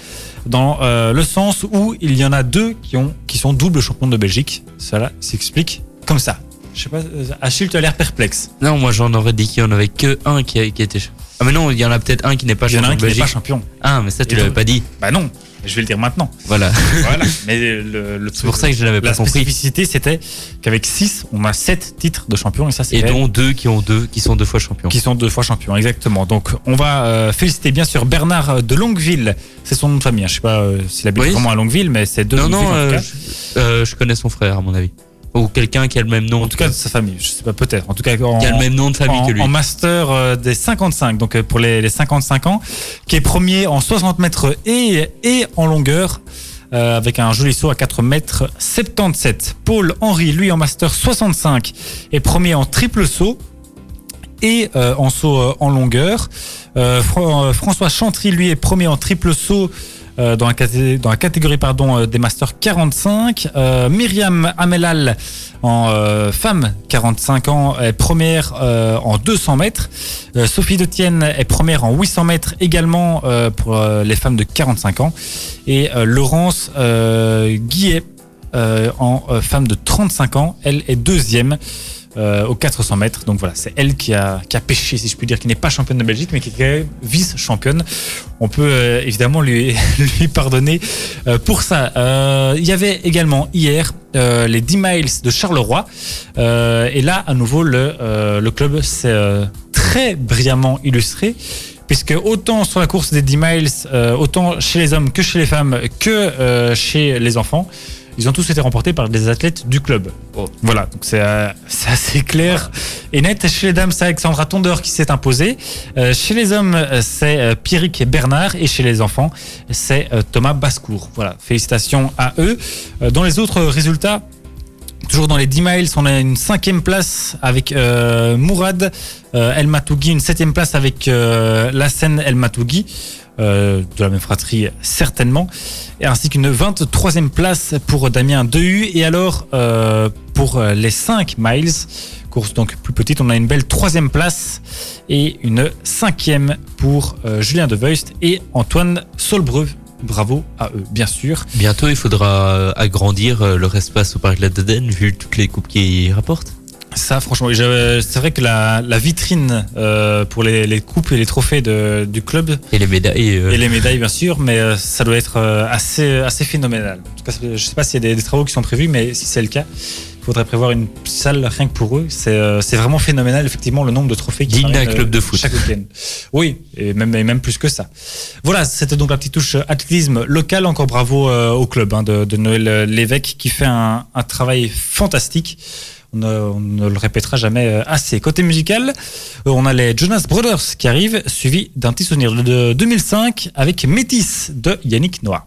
Dans euh, le sens où il y en a deux qui, ont, qui sont double champions de Belgique. Cela s'explique comme ça. Je sais pas, euh, Achille, tu as l'air perplexe. Non, moi j'en aurais dit qu'il y en avait que un qui, a- qui était. Ah, mais non, il y en a peut-être un qui n'est pas Il y en a champion un qui n'est pas champion. Ah, mais ça tu l'avais pas dit. Bah non, je vais le dire maintenant. Voilà. voilà. Mais le, le- C'est pour ça que je l'avais la pas compris. spécificité, c'était qu'avec 6, on a 7 titres de champion. Et ça, c'est Et dont deux qui ont deux, qui sont deux fois champions. qui sont deux fois champions, exactement. Donc, on va euh, féliciter bien sûr Bernard de Longueville. C'est son nom de famille. hein. Je sais pas euh, s'il habite Oui. vraiment à Longueville, mais c'est de Non, non, euh, je, euh, je connais son frère à mon avis. Ou quelqu'un qui a le même nom. En tout cas de sa famille, je sais pas peut-être. En tout cas, en, Qui a le même nom de famille en, que lui. en master euh, des 55, donc euh, pour les, les 55 ans, qui est premier en 60 mètres et, et en longueur. euh, avec un joli saut à 4 mètres 77. Paul Henry, lui en master 65, est premier en triple saut et euh, en saut en longueur. Fran- euh, François Chantry, lui, est premier en triple saut euh, dans, la catégorie pardon, euh, des Masters 45. Euh, Myriam Amelal, en femme 45 ans, est première en 200 mètres. Sophie Detienne est première en 800 mètres également pour les femmes de 45 ans. Et Laurence Guillet, en femme de 35 ans, elle est deuxième euh, aux 400 mètres. Donc voilà, c'est elle qui a, qui a pêché, si je puis dire, qui n'est pas championne de Belgique, mais qui est vice-championne. On peut euh, évidemment lui, lui pardonner euh, pour ça. Il y avait également hier les 10 miles de Charleroi. Et là, à nouveau, le, le club s'est très brillamment illustré. Puisque autant sur la course des 10 miles, autant chez les hommes que chez les femmes, que chez les enfants, ils ont tous été remportés par des athlètes du club. Voilà, donc c'est euh, c'est assez clair et net. Chez les dames, c'est Alexandra Tondeur qui s'est imposée. Euh, chez les hommes, euh, c'est Pierrick Bernard. Et chez les enfants, c'est Thomas Bascourt. Voilà, félicitations à eux. Dans les autres résultats, Toujours dans les 10 miles, on a une cinquième place avec euh, Mourad euh, El Matougi, une septième place avec euh, Lassen El Matougi, euh, de la même fratrie certainement, et ainsi qu'une 23e place pour Damien Dehu. Et alors, euh, pour les 5 miles, course donc plus petite, on a une belle troisième place et une cinquième pour euh, Julien De Voist et Antoine Solbreu. Bravo à eux, bien sûr. Bientôt, il faudra agrandir leur espace au parc de la vu toutes les coupes qu'ils rapportent. Ça, franchement, c'est vrai que la, la vitrine euh, pour les, les coupes et les trophées de- du club Et les médailles. euh, et les médailles, bien sûr, mais euh, ça doit être assez, assez phénoménal. En tout cas, je sais pas s'il y a des, des travaux qui sont prévus, mais si c'est le cas, il faudrait prévoir une salle rien que pour eux. C'est vraiment phénoménal, effectivement, le nombre de trophées qui d'un club de foot. Chaque week-end. Oui, et même, et même plus que ça. Voilà, c'était donc la petite touche athlétisme local. Encore bravo au club hein, de, de Noël Lévesque qui fait un, un travail fantastique. On ne, le répétera jamais euh, assez. Côté musical, euh, on a les Jonas Brothers qui arrivent, suivi d'un petit souvenir de 2005 avec Métis de Yannick Noah.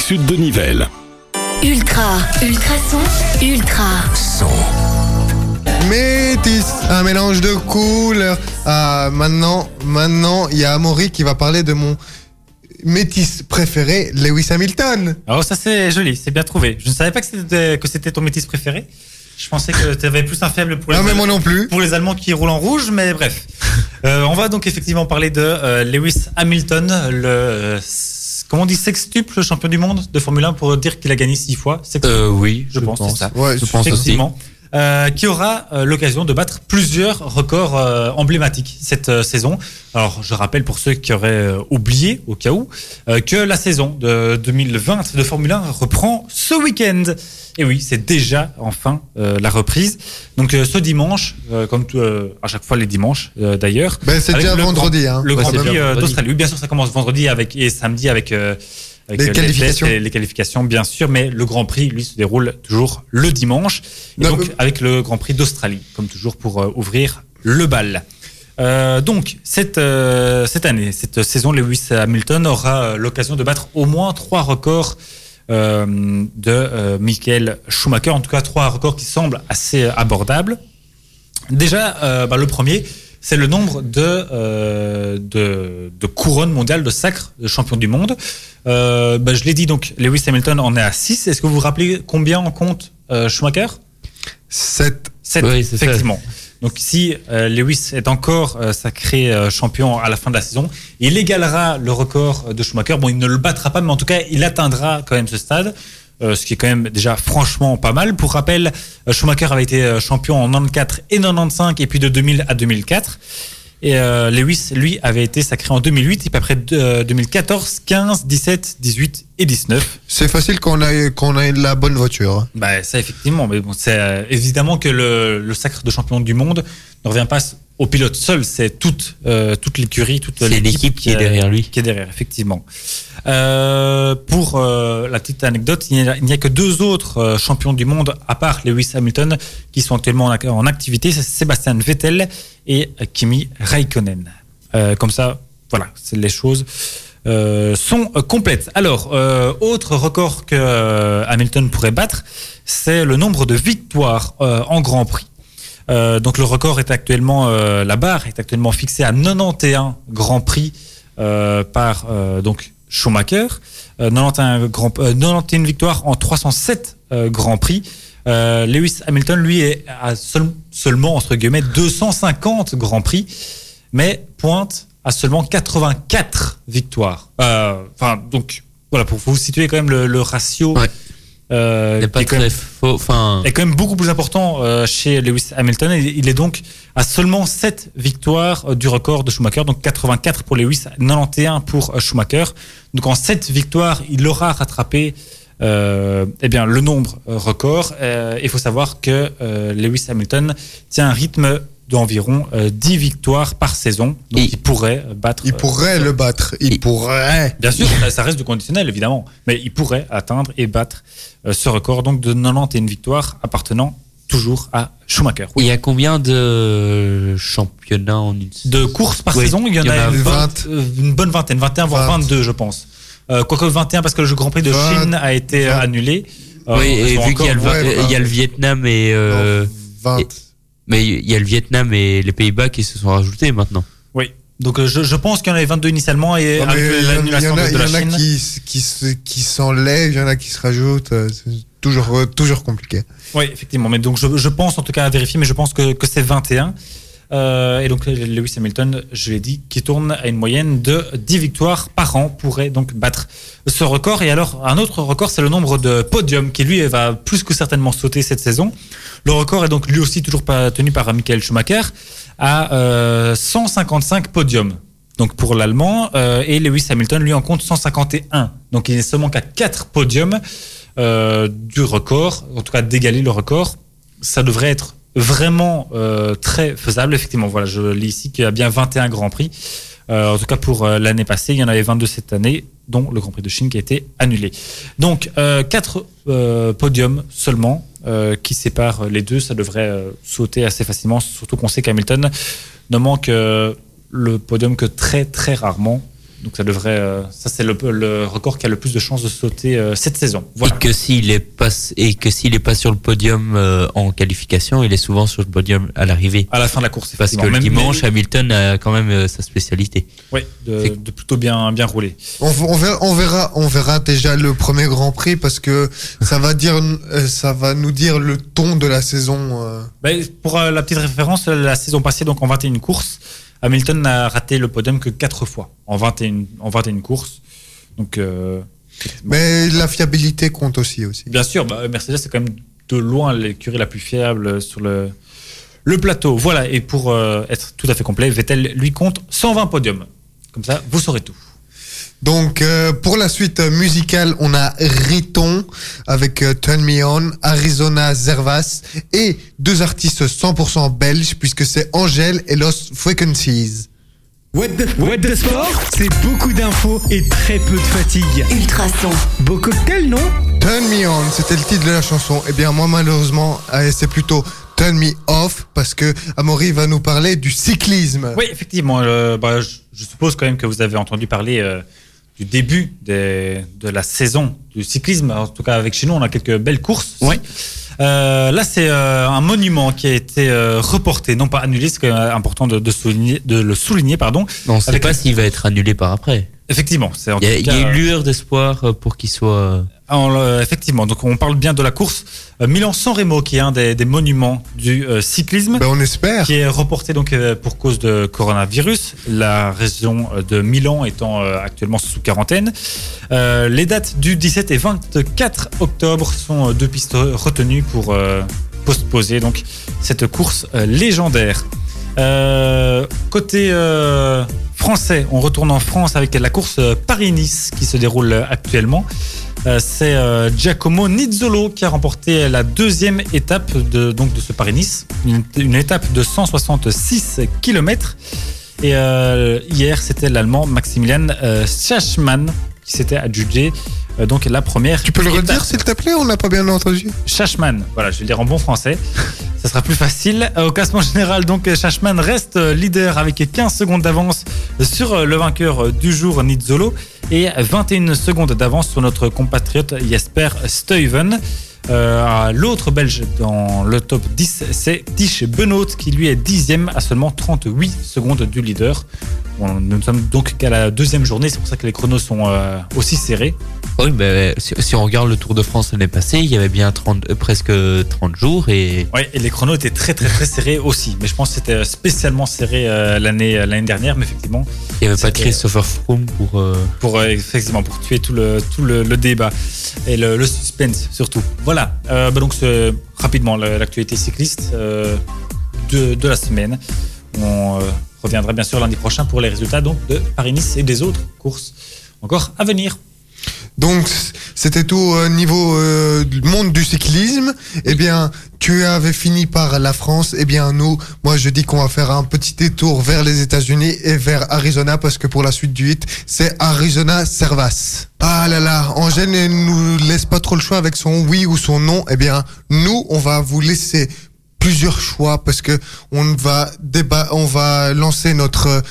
sud de Nivelles. Ultra, ultra son, ultra. Métis, un mélange de couleurs. Ah, maintenant, maintenant, il y a Amaury qui va parler de mon métis préféré, Lewis Hamilton. Alors ça c'est joli, c'est bien trouvé. Je ne savais pas que c'était que c'était ton métis préféré. Je pensais que tu avais plus un faible pour les, Non, mais moi non plus. pour les Allemands qui roulent en rouge, mais bref. Euh, on va donc effectivement parler de euh, Lewis Hamilton, le euh, comment on dit sextuple champion du monde de Formule 1 pour dire qu'il a gagné six fois? Sextuple, euh, oui, je, pense, c'est ça. Ouais, Je pense aussi. Euh, qui aura euh, l'occasion de battre plusieurs records euh, emblématiques cette saison. Alors, je rappelle pour ceux qui auraient oublié, au cas où, que la saison de 2020 de Formule 1 reprend ce week-end. Et oui, c'est déjà enfin la reprise. Donc, ce dimanche, comme à chaque fois les dimanches d'ailleurs. Ben, c'est déjà le vendredi, Grand, hein. le Ouais, Grand Prix d'Australie. Bien sûr, ça commence vendredi avec, et samedi avec, avec Les euh, qualifications. tests et les qualifications, bien sûr. Mais le Grand Prix, lui, se déroule toujours le dimanche. Et Non, donc, mais- avec le Grand Prix d'Australie, comme toujours pour euh, ouvrir le bal. Euh, donc, cette, euh, cette année, cette saison, Lewis Hamilton aura euh, l'occasion de battre au moins trois records euh, de euh, Michael Schumacher. En tout cas, trois records qui semblent assez abordables. Déjà, euh, bah, le premier, c'est le nombre de, euh, de, de couronnes mondiales de sacres de champion du monde. Euh, bah, je l'ai dit, donc Lewis Hamilton en est à 6. Est-ce que vous vous rappelez combien en compte euh, Schumacher? 7. 7, Oui, c'est ça. effectivement. Donc si euh, Lewis est encore euh, sacré euh, champion à la fin de la saison, il égalera le record de Schumacher. Bon, il ne le battra pas, mais en tout cas, il atteindra quand même ce stade. Euh, ce qui est quand même déjà franchement pas mal. Pour rappel, euh, Schumacher avait été euh, champion en 94 et 95 et puis de 2000 à 2004. Et euh, Lewis, lui, avait été sacré en 2008 et puis après euh, 2014, 15, 17, 18 et 19. C'est facile qu'on ait, qu'on ait la bonne voiture. hein. Bah ça effectivement, mais bon, c'est euh, évidemment que le, le sacre de champion du monde ne revient pas au pilote seul, c'est toute euh, toute l'écurie, toute C'est l'équipe qui est derrière lui. qui est derrière effectivement. Euh, pour euh, la petite anecdote, il n'y a, que deux autres euh, champions du monde à part Lewis Hamilton qui sont actuellement en, ac- en activité, c'est Sébastien Vettel et euh, Kimi Raikkonen. Euh, comme ça, voilà, c'est les choses euh, sont euh, complètes. Alors, euh, autre record que euh, Hamilton pourrait battre, c'est le nombre de victoires euh, en Grand Prix. Euh, donc le record est actuellement, euh, la barre est actuellement fixée à 91 Grand Prix euh, par donc Schumacher, euh, 91, grand, euh, 91 victoires en 307 euh, Grands Prix. Lewis Hamilton, lui, est à seul- seulement, entre guillemets, 250 Grands Prix, mais pointe à seulement 84 victoires. Enfin, donc, voilà, pour vous situer quand même le, ratio. Euh, Il pas est quand même- faux. Enfin, est quand même beaucoup plus important euh, chez Lewis Hamilton. Il il est donc à seulement 7 victoires euh, du record de Schumacher, donc 84 pour Lewis, 91 pour Schumacher. Donc en 7 victoires, il aura rattrapé eh bien, le nombre record. Il faut savoir que Lewis Hamilton tient un rythme d'environ euh, 10 victoires par saison. Donc Et- il pourrait battre... Il euh, pourrait le battre. Il pourrait. Bien sûr, ça- reste du conditionnel, évidemment. Mais il pourrait atteindre et battre euh, ce record donc de 91 victoires appartenant toujours à Schumacher. il y a combien de championnats en une De courses par Oui, saison, il y en, a, 20. 20, euh, une bonne vingtaine, 21 voire 20. 22 je pense. Euh, quoique 21 parce que le Grand Prix de 20. Chine a été euh, 20. annulé. Euh, Oui, et vu qu'il y, a le, encore- Va- ouais, il y a le Vietnam et euh, Non, 20. et- mais il y a le Vietnam et les Pays-Bas qui se sont rajoutés maintenant. Oui. Donc euh, je, je pense qu'il y en avait 22 initialement et Non, avec il y en- il y l'annulation en a, de il y la en a Chine. qui, s'enlèvent, il y en a qui se rajoutent. euh, C'est toujours, euh, toujours compliqué. Oui, effectivement. Mais donc, je, je pense, en tout cas, à vérifier, mais je pense que, que c'est 21. Euh, et donc, Lewis Hamilton, je l'ai dit, qui tourne à une moyenne de 10 victoires par an, pourrait donc battre ce record. Et alors, un autre record, c'est le nombre de podiums, qui lui va plus que certainement sauter cette saison. Le record est donc lui aussi toujours tenu par Michael Schumacher, à euh, 155 podiums. Donc pour l'Allemand, euh, et Lewis Hamilton, lui, en compte 151. Donc il est seulement qu'à 4 podiums euh, du record, en tout cas d'égaler le record. Ça devrait être vraiment euh, très faisable. Effectivement, voilà, je lis ici qu'il y a bien 21 Grands Prix. Euh, en tout cas pour euh, l'année passée, il y en avait 22 cette année, dont le Grand Prix de Chine qui a été annulé. Donc euh, 4 podiums seulement qui séparent les deux. Ça devrait sauter assez facilement, surtout qu'on sait qu'Hamilton ne manque le podium que très très rarement. Donc ça devrait, euh, ça c'est le, le record qui a le plus de chances de sauter euh, cette saison. Voilà. Et que s'il est pas et que s'il est pas sur le podium euh, en qualification, il est souvent sur le podium à l'arrivée. À la fin de la course, Parce que le Même- dimanche, mais- Hamilton a quand même euh, sa spécialité. Oui, de, C'est- de plutôt bien, bien rouler. On, on verra, on verra, on verra déjà le premier Grand Prix parce que ça va dire, ça va nous dire le ton de la saison. euh. Ben, pour euh, la petite référence, la saison passée, donc en 21 courses, Hamilton n'a raté le podium que 4 fois en 21, en 21 courses. Donc, euh, Mais la fiabilité compte aussi aussi. bien sûr, bah, Mercedes, c'est quand même de loin l'écurie la plus fiable sur le, le plateau. Voilà, et pour euh, être tout à fait complet, Vettel lui compte 120 podiums. Comme ça, vous saurez tout. Donc euh, pour la suite musicale, on a Riton avec euh, Turn Me On, Arizona Zervas et deux artistes 100% belges puisque c'est Angèle et Lost Frequencies. What the, what the sport? C'est beaucoup d'infos et très peu de fatigue. Ultrason. Beau cocktail, non? Turn Me On, c'était le titre de la chanson. Eh bien moi malheureusement, euh, c'est plutôt Turn Me Off parce que Amaury va nous parler du cyclisme. Oui, effectivement. euh, bah, je, je suppose quand même que vous avez entendu parler euh, du début des- de la saison du cyclisme. En tout cas, avec chez nous, on a quelques belles courses. Ouais. Euh, là, c'est euh, un monument qui a été euh, reporté, non pas annulé, c'est important de, de souligner, de le souligner, pardon. On ne sait pas s'il va être annulé par après. Effectivement, c'est en Il y a, tout il y a cas, une lueur d'espoir euh, pour qu'il soit. euh, En, euh, effectivement, donc on parle bien de la course euh, Milan-San Remo, qui est un des, des monuments du euh, cyclisme, Ben, on espère. qui est reporté donc euh, pour cause de coronavirus. La région de Milan étant euh, actuellement sous quarantaine. Euh, les dates du 17 et 24 octobre sont euh, deux pistes retenues pour euh, postposer donc cette course euh, légendaire. Euh, côté euh, on retourne en France avec la course euh, Paris-Nice qui se déroule euh, actuellement. Euh, C'est Giacomo Nizzolo qui a remporté la deuxième étape de, donc de ce Paris-Nice, une, étape de 166 km. Et hier, c'était l'Allemand Maximilian Schachmann qui s'était adjugé euh, donc la première. Tu peux le redire, s'il te plaît On n'a pas bien entendu. Schachmann, voilà, je vais le dire en bon français. Ça sera plus facile. Euh, Au classement général, donc Schachmann reste euh, leader avec 15 secondes d'avance sur euh, le vainqueur euh, du jour, Nizzolo, et 21 secondes d'avance sur notre compatriote Jesper Stuyven. Euh, L'autre belge dans le top 10, c'est Tish Benoît qui lui est dixième à seulement 38 secondes du leader. Bon, nous ne sommes donc qu'à la deuxième journée, c'est pour ça que les chronos sont euh, aussi serrés. Oui, ben, si, si on regarde le Tour de France l'année passée, il y avait bien 30, euh, presque 30 jours et Ouais, et les chronos étaient très très très serrés aussi. Mais je pense que c'était spécialement serré euh, l'année l'année dernière, mais effectivement, il n'y avait pas de Christopher Froome pour. euh, pour euh, effectivement pour tuer tout le tout le, le débat et le, le suspense surtout. Voilà. Euh, bah donc c'est rapidement l'actualité cycliste euh, de, la semaine. On euh, reviendra bien sûr lundi prochain pour les résultats donc de Paris-Nice et des autres courses encore à venir. Donc, c'était tout au niveau euh, du monde du cyclisme. Eh bien, tu avais fini par la France. Eh bien, nous, moi, je dis qu'on va faire un petit détour vers les États-Unis et vers Arizona parce que pour la suite du hit, c'est Arizona Servas. Ah là là, Angèle ne nous laisse pas trop le choix avec son oui ou son non. Eh bien, nous, on va vous laisser plusieurs choix parce que on va on va lancer notre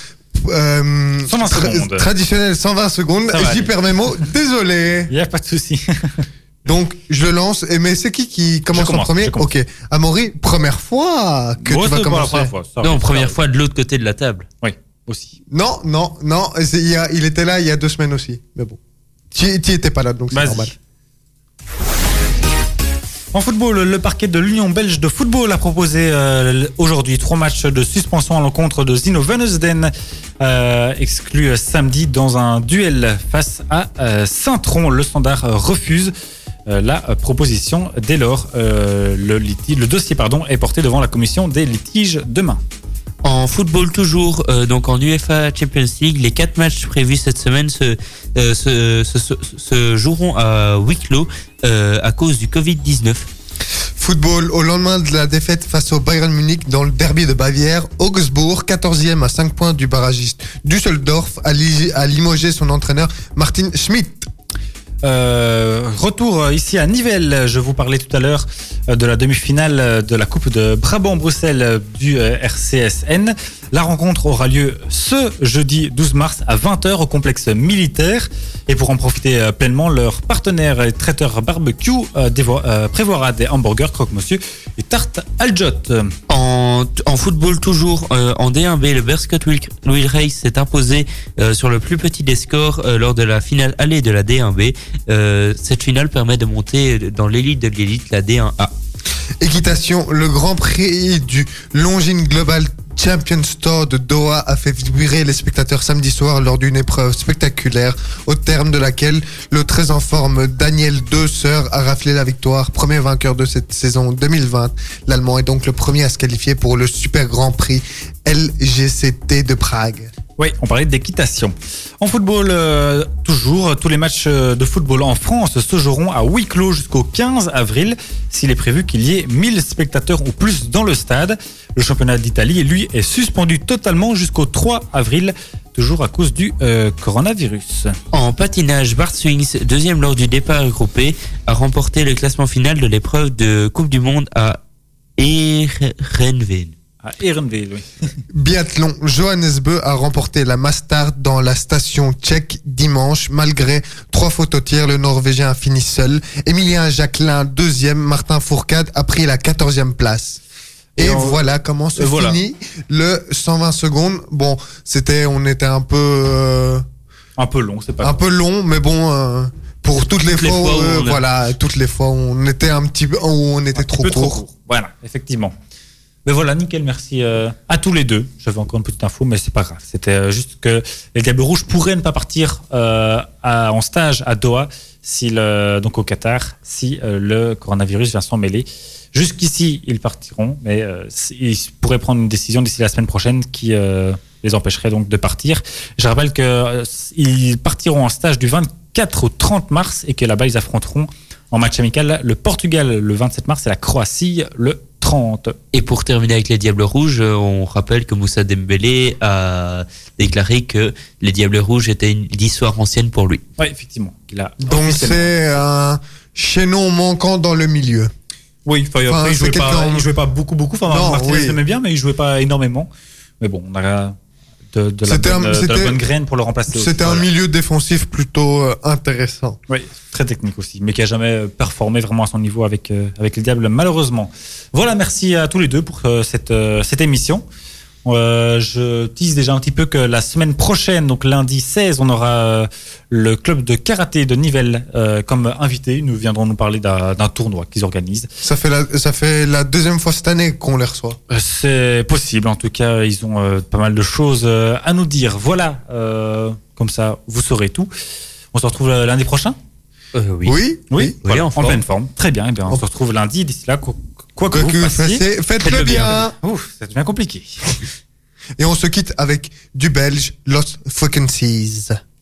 euh, 120 tra- secondes. traditionnel 120 secondes. J'y perds mes mots. Désolé. Il n'y a pas de souci. Donc, je le lance. Et mais c'est qui qui commence en premier commence. Ok. Amaury, première fois que tu vas commencer. première fois, ça Non, première fois de l'autre côté de la table. Oui, aussi. Non, non, non. c'est- Il, y a- il était là il y a deux semaines aussi. Mais bon. Tu étais pas là, donc c'est normal. En football, le parquet de l'Union belge de football a proposé euh, aujourd'hui trois matchs de suspension à l'encontre de Zino Vennesden, euh, exclu euh, samedi dans un duel face à Saint-Tron. Le standard refuse la proposition. Dès lors, le, dossier est porté devant la commission des litiges demain. En football toujours, euh, donc en UEFA Champions League, les quatre matchs prévus cette semaine se, euh, joueront à huis clos euh, à cause du Covid-19. Football, au lendemain de la défaite face au Bayern Munich dans le derby de Bavière, Augsbourg, 14e à 5 points du barragiste Düsseldorf, a, a limogé son entraîneur Martin Schmidt. Euh, retour euh, ici à Nivelles. Je vous parlais tout à l'heure euh, de la demi-finale de la Coupe de Brabant-Bruxelles du RCSN. La rencontre aura lieu ce jeudi 12 mars à 20h au complexe militaire. Et pour en profiter pleinement, leur partenaire et traiteur barbecue prévoira des hamburgers croque-monsieur et tartes Aljot. En, en football toujours, euh, en D1B, le Berscott Wheel, Race s'est imposé euh, sur le plus petit des scores euh, lors de la finale allée de la D1B. Euh, cette finale permet de monter dans l'élite de l'élite, la D1A. Équitation, le grand prix du Longines Global Champion Store de Doha a fait vibrer les spectateurs samedi soir lors d'une épreuve spectaculaire au terme de laquelle le très en forme Daniel Deux Sœurs a raflé la victoire, premier vainqueur de cette saison 2020. L'Allemand est donc le premier à se qualifier pour le super grand prix LGCT de Prague. Oui, on parlait d'équitation. En football, euh, toujours, tous les matchs euh, de football en France se joueront à huis clos jusqu'au 15 avril, s'il est prévu qu'il y ait 1000 spectateurs ou plus dans le stade. Le championnat d'Italie, lui, est suspendu totalement jusqu'au 3 avril, toujours à cause du euh, coronavirus. En patinage, Bart Swings, deuxième lors du départ regroupé, a remporté le classement final de l'épreuve de Coupe du Monde à Erenveen. À Ehrenville, oui. Biathlon, Johannes Beu a remporté la Mastart dans la station tchèque dimanche. Malgré trois fautes au tir, le Norvégien a fini seul. Emilien Jacquelin, deuxième. Martin Fourcade a pris la quatorzième place. Et, Et on- voilà comment se voilà. finit le 120 secondes. Bon, c'était, on était un peu, euh, Un peu long, c'est pas un peu long, mais bon, euh, pour toutes les Toutes les fois, où, fois où euh, on voilà, toutes les fois où on était un petit peu, où on était un trop peu trop court. court. Voilà, effectivement. Mais voilà, nickel, merci euh, à tous les deux. J'avais encore une petite info, mais c'est pas grave. C'était euh, juste que les Diables Rouges pourraient ne pas partir euh, en stage à Doha, donc au Qatar, si le coronavirus vient s'en mêler. Jusqu'ici, ils partiront, mais ils pourraient prendre une décision d'ici la semaine prochaine qui les empêcherait donc de partir. Je rappelle que euh, ils partiront en stage du 24 au 30 mars et que là-bas, ils affronteront en match amical le Portugal le 27 mars et la Croatie le 30. Et pour terminer avec les Diables Rouges, euh, on rappelle que Moussa Dembélé a déclaré que les Diables Rouges étaient une histoire ancienne pour lui. Oui, effectivement. Il a Donc c'est un chaînon manquant dans le milieu. Oui, enfin, Enfin, après, il, jouait pas, il jouait pas beaucoup, beaucoup. Enfin, Non, Martinez oui. l'aimait bien, mais il jouait pas énormément. Mais bon, on a de, de, la, C'était bonne, un- de la c'était- bonne graine pour le remplacer. C'était un milieu défensif plutôt euh, intéressant. Oui, très technique aussi, mais qui a jamais euh, performé vraiment à son niveau avec, euh, avec les Diables, malheureusement. Voilà, merci à tous les deux pour cette, cette émission. Euh, je tease déjà un petit peu que la semaine prochaine, donc lundi 16, on aura euh, le club de karaté de Nivelles euh, comme invité. Nous viendrons nous parler d'un tournoi qu'ils organisent. Ça fait la, ça fait la deuxième fois cette année qu'on les reçoit. Euh, C'est possible, en tout cas, ils ont euh, pas mal de choses euh, à nous dire. Voilà, euh, comme ça, vous saurez tout. On se retrouve lundi prochain? Euh, oui. Oui, Oui, voilà, en pleine forme. Très bien, eh bien, on En- se retrouve lundi. D'ici là, quoi, que vous fassiez, faites-le bien. Ouf, ça devient compliqué. Et on se quitte avec du belge Lost Frequencies.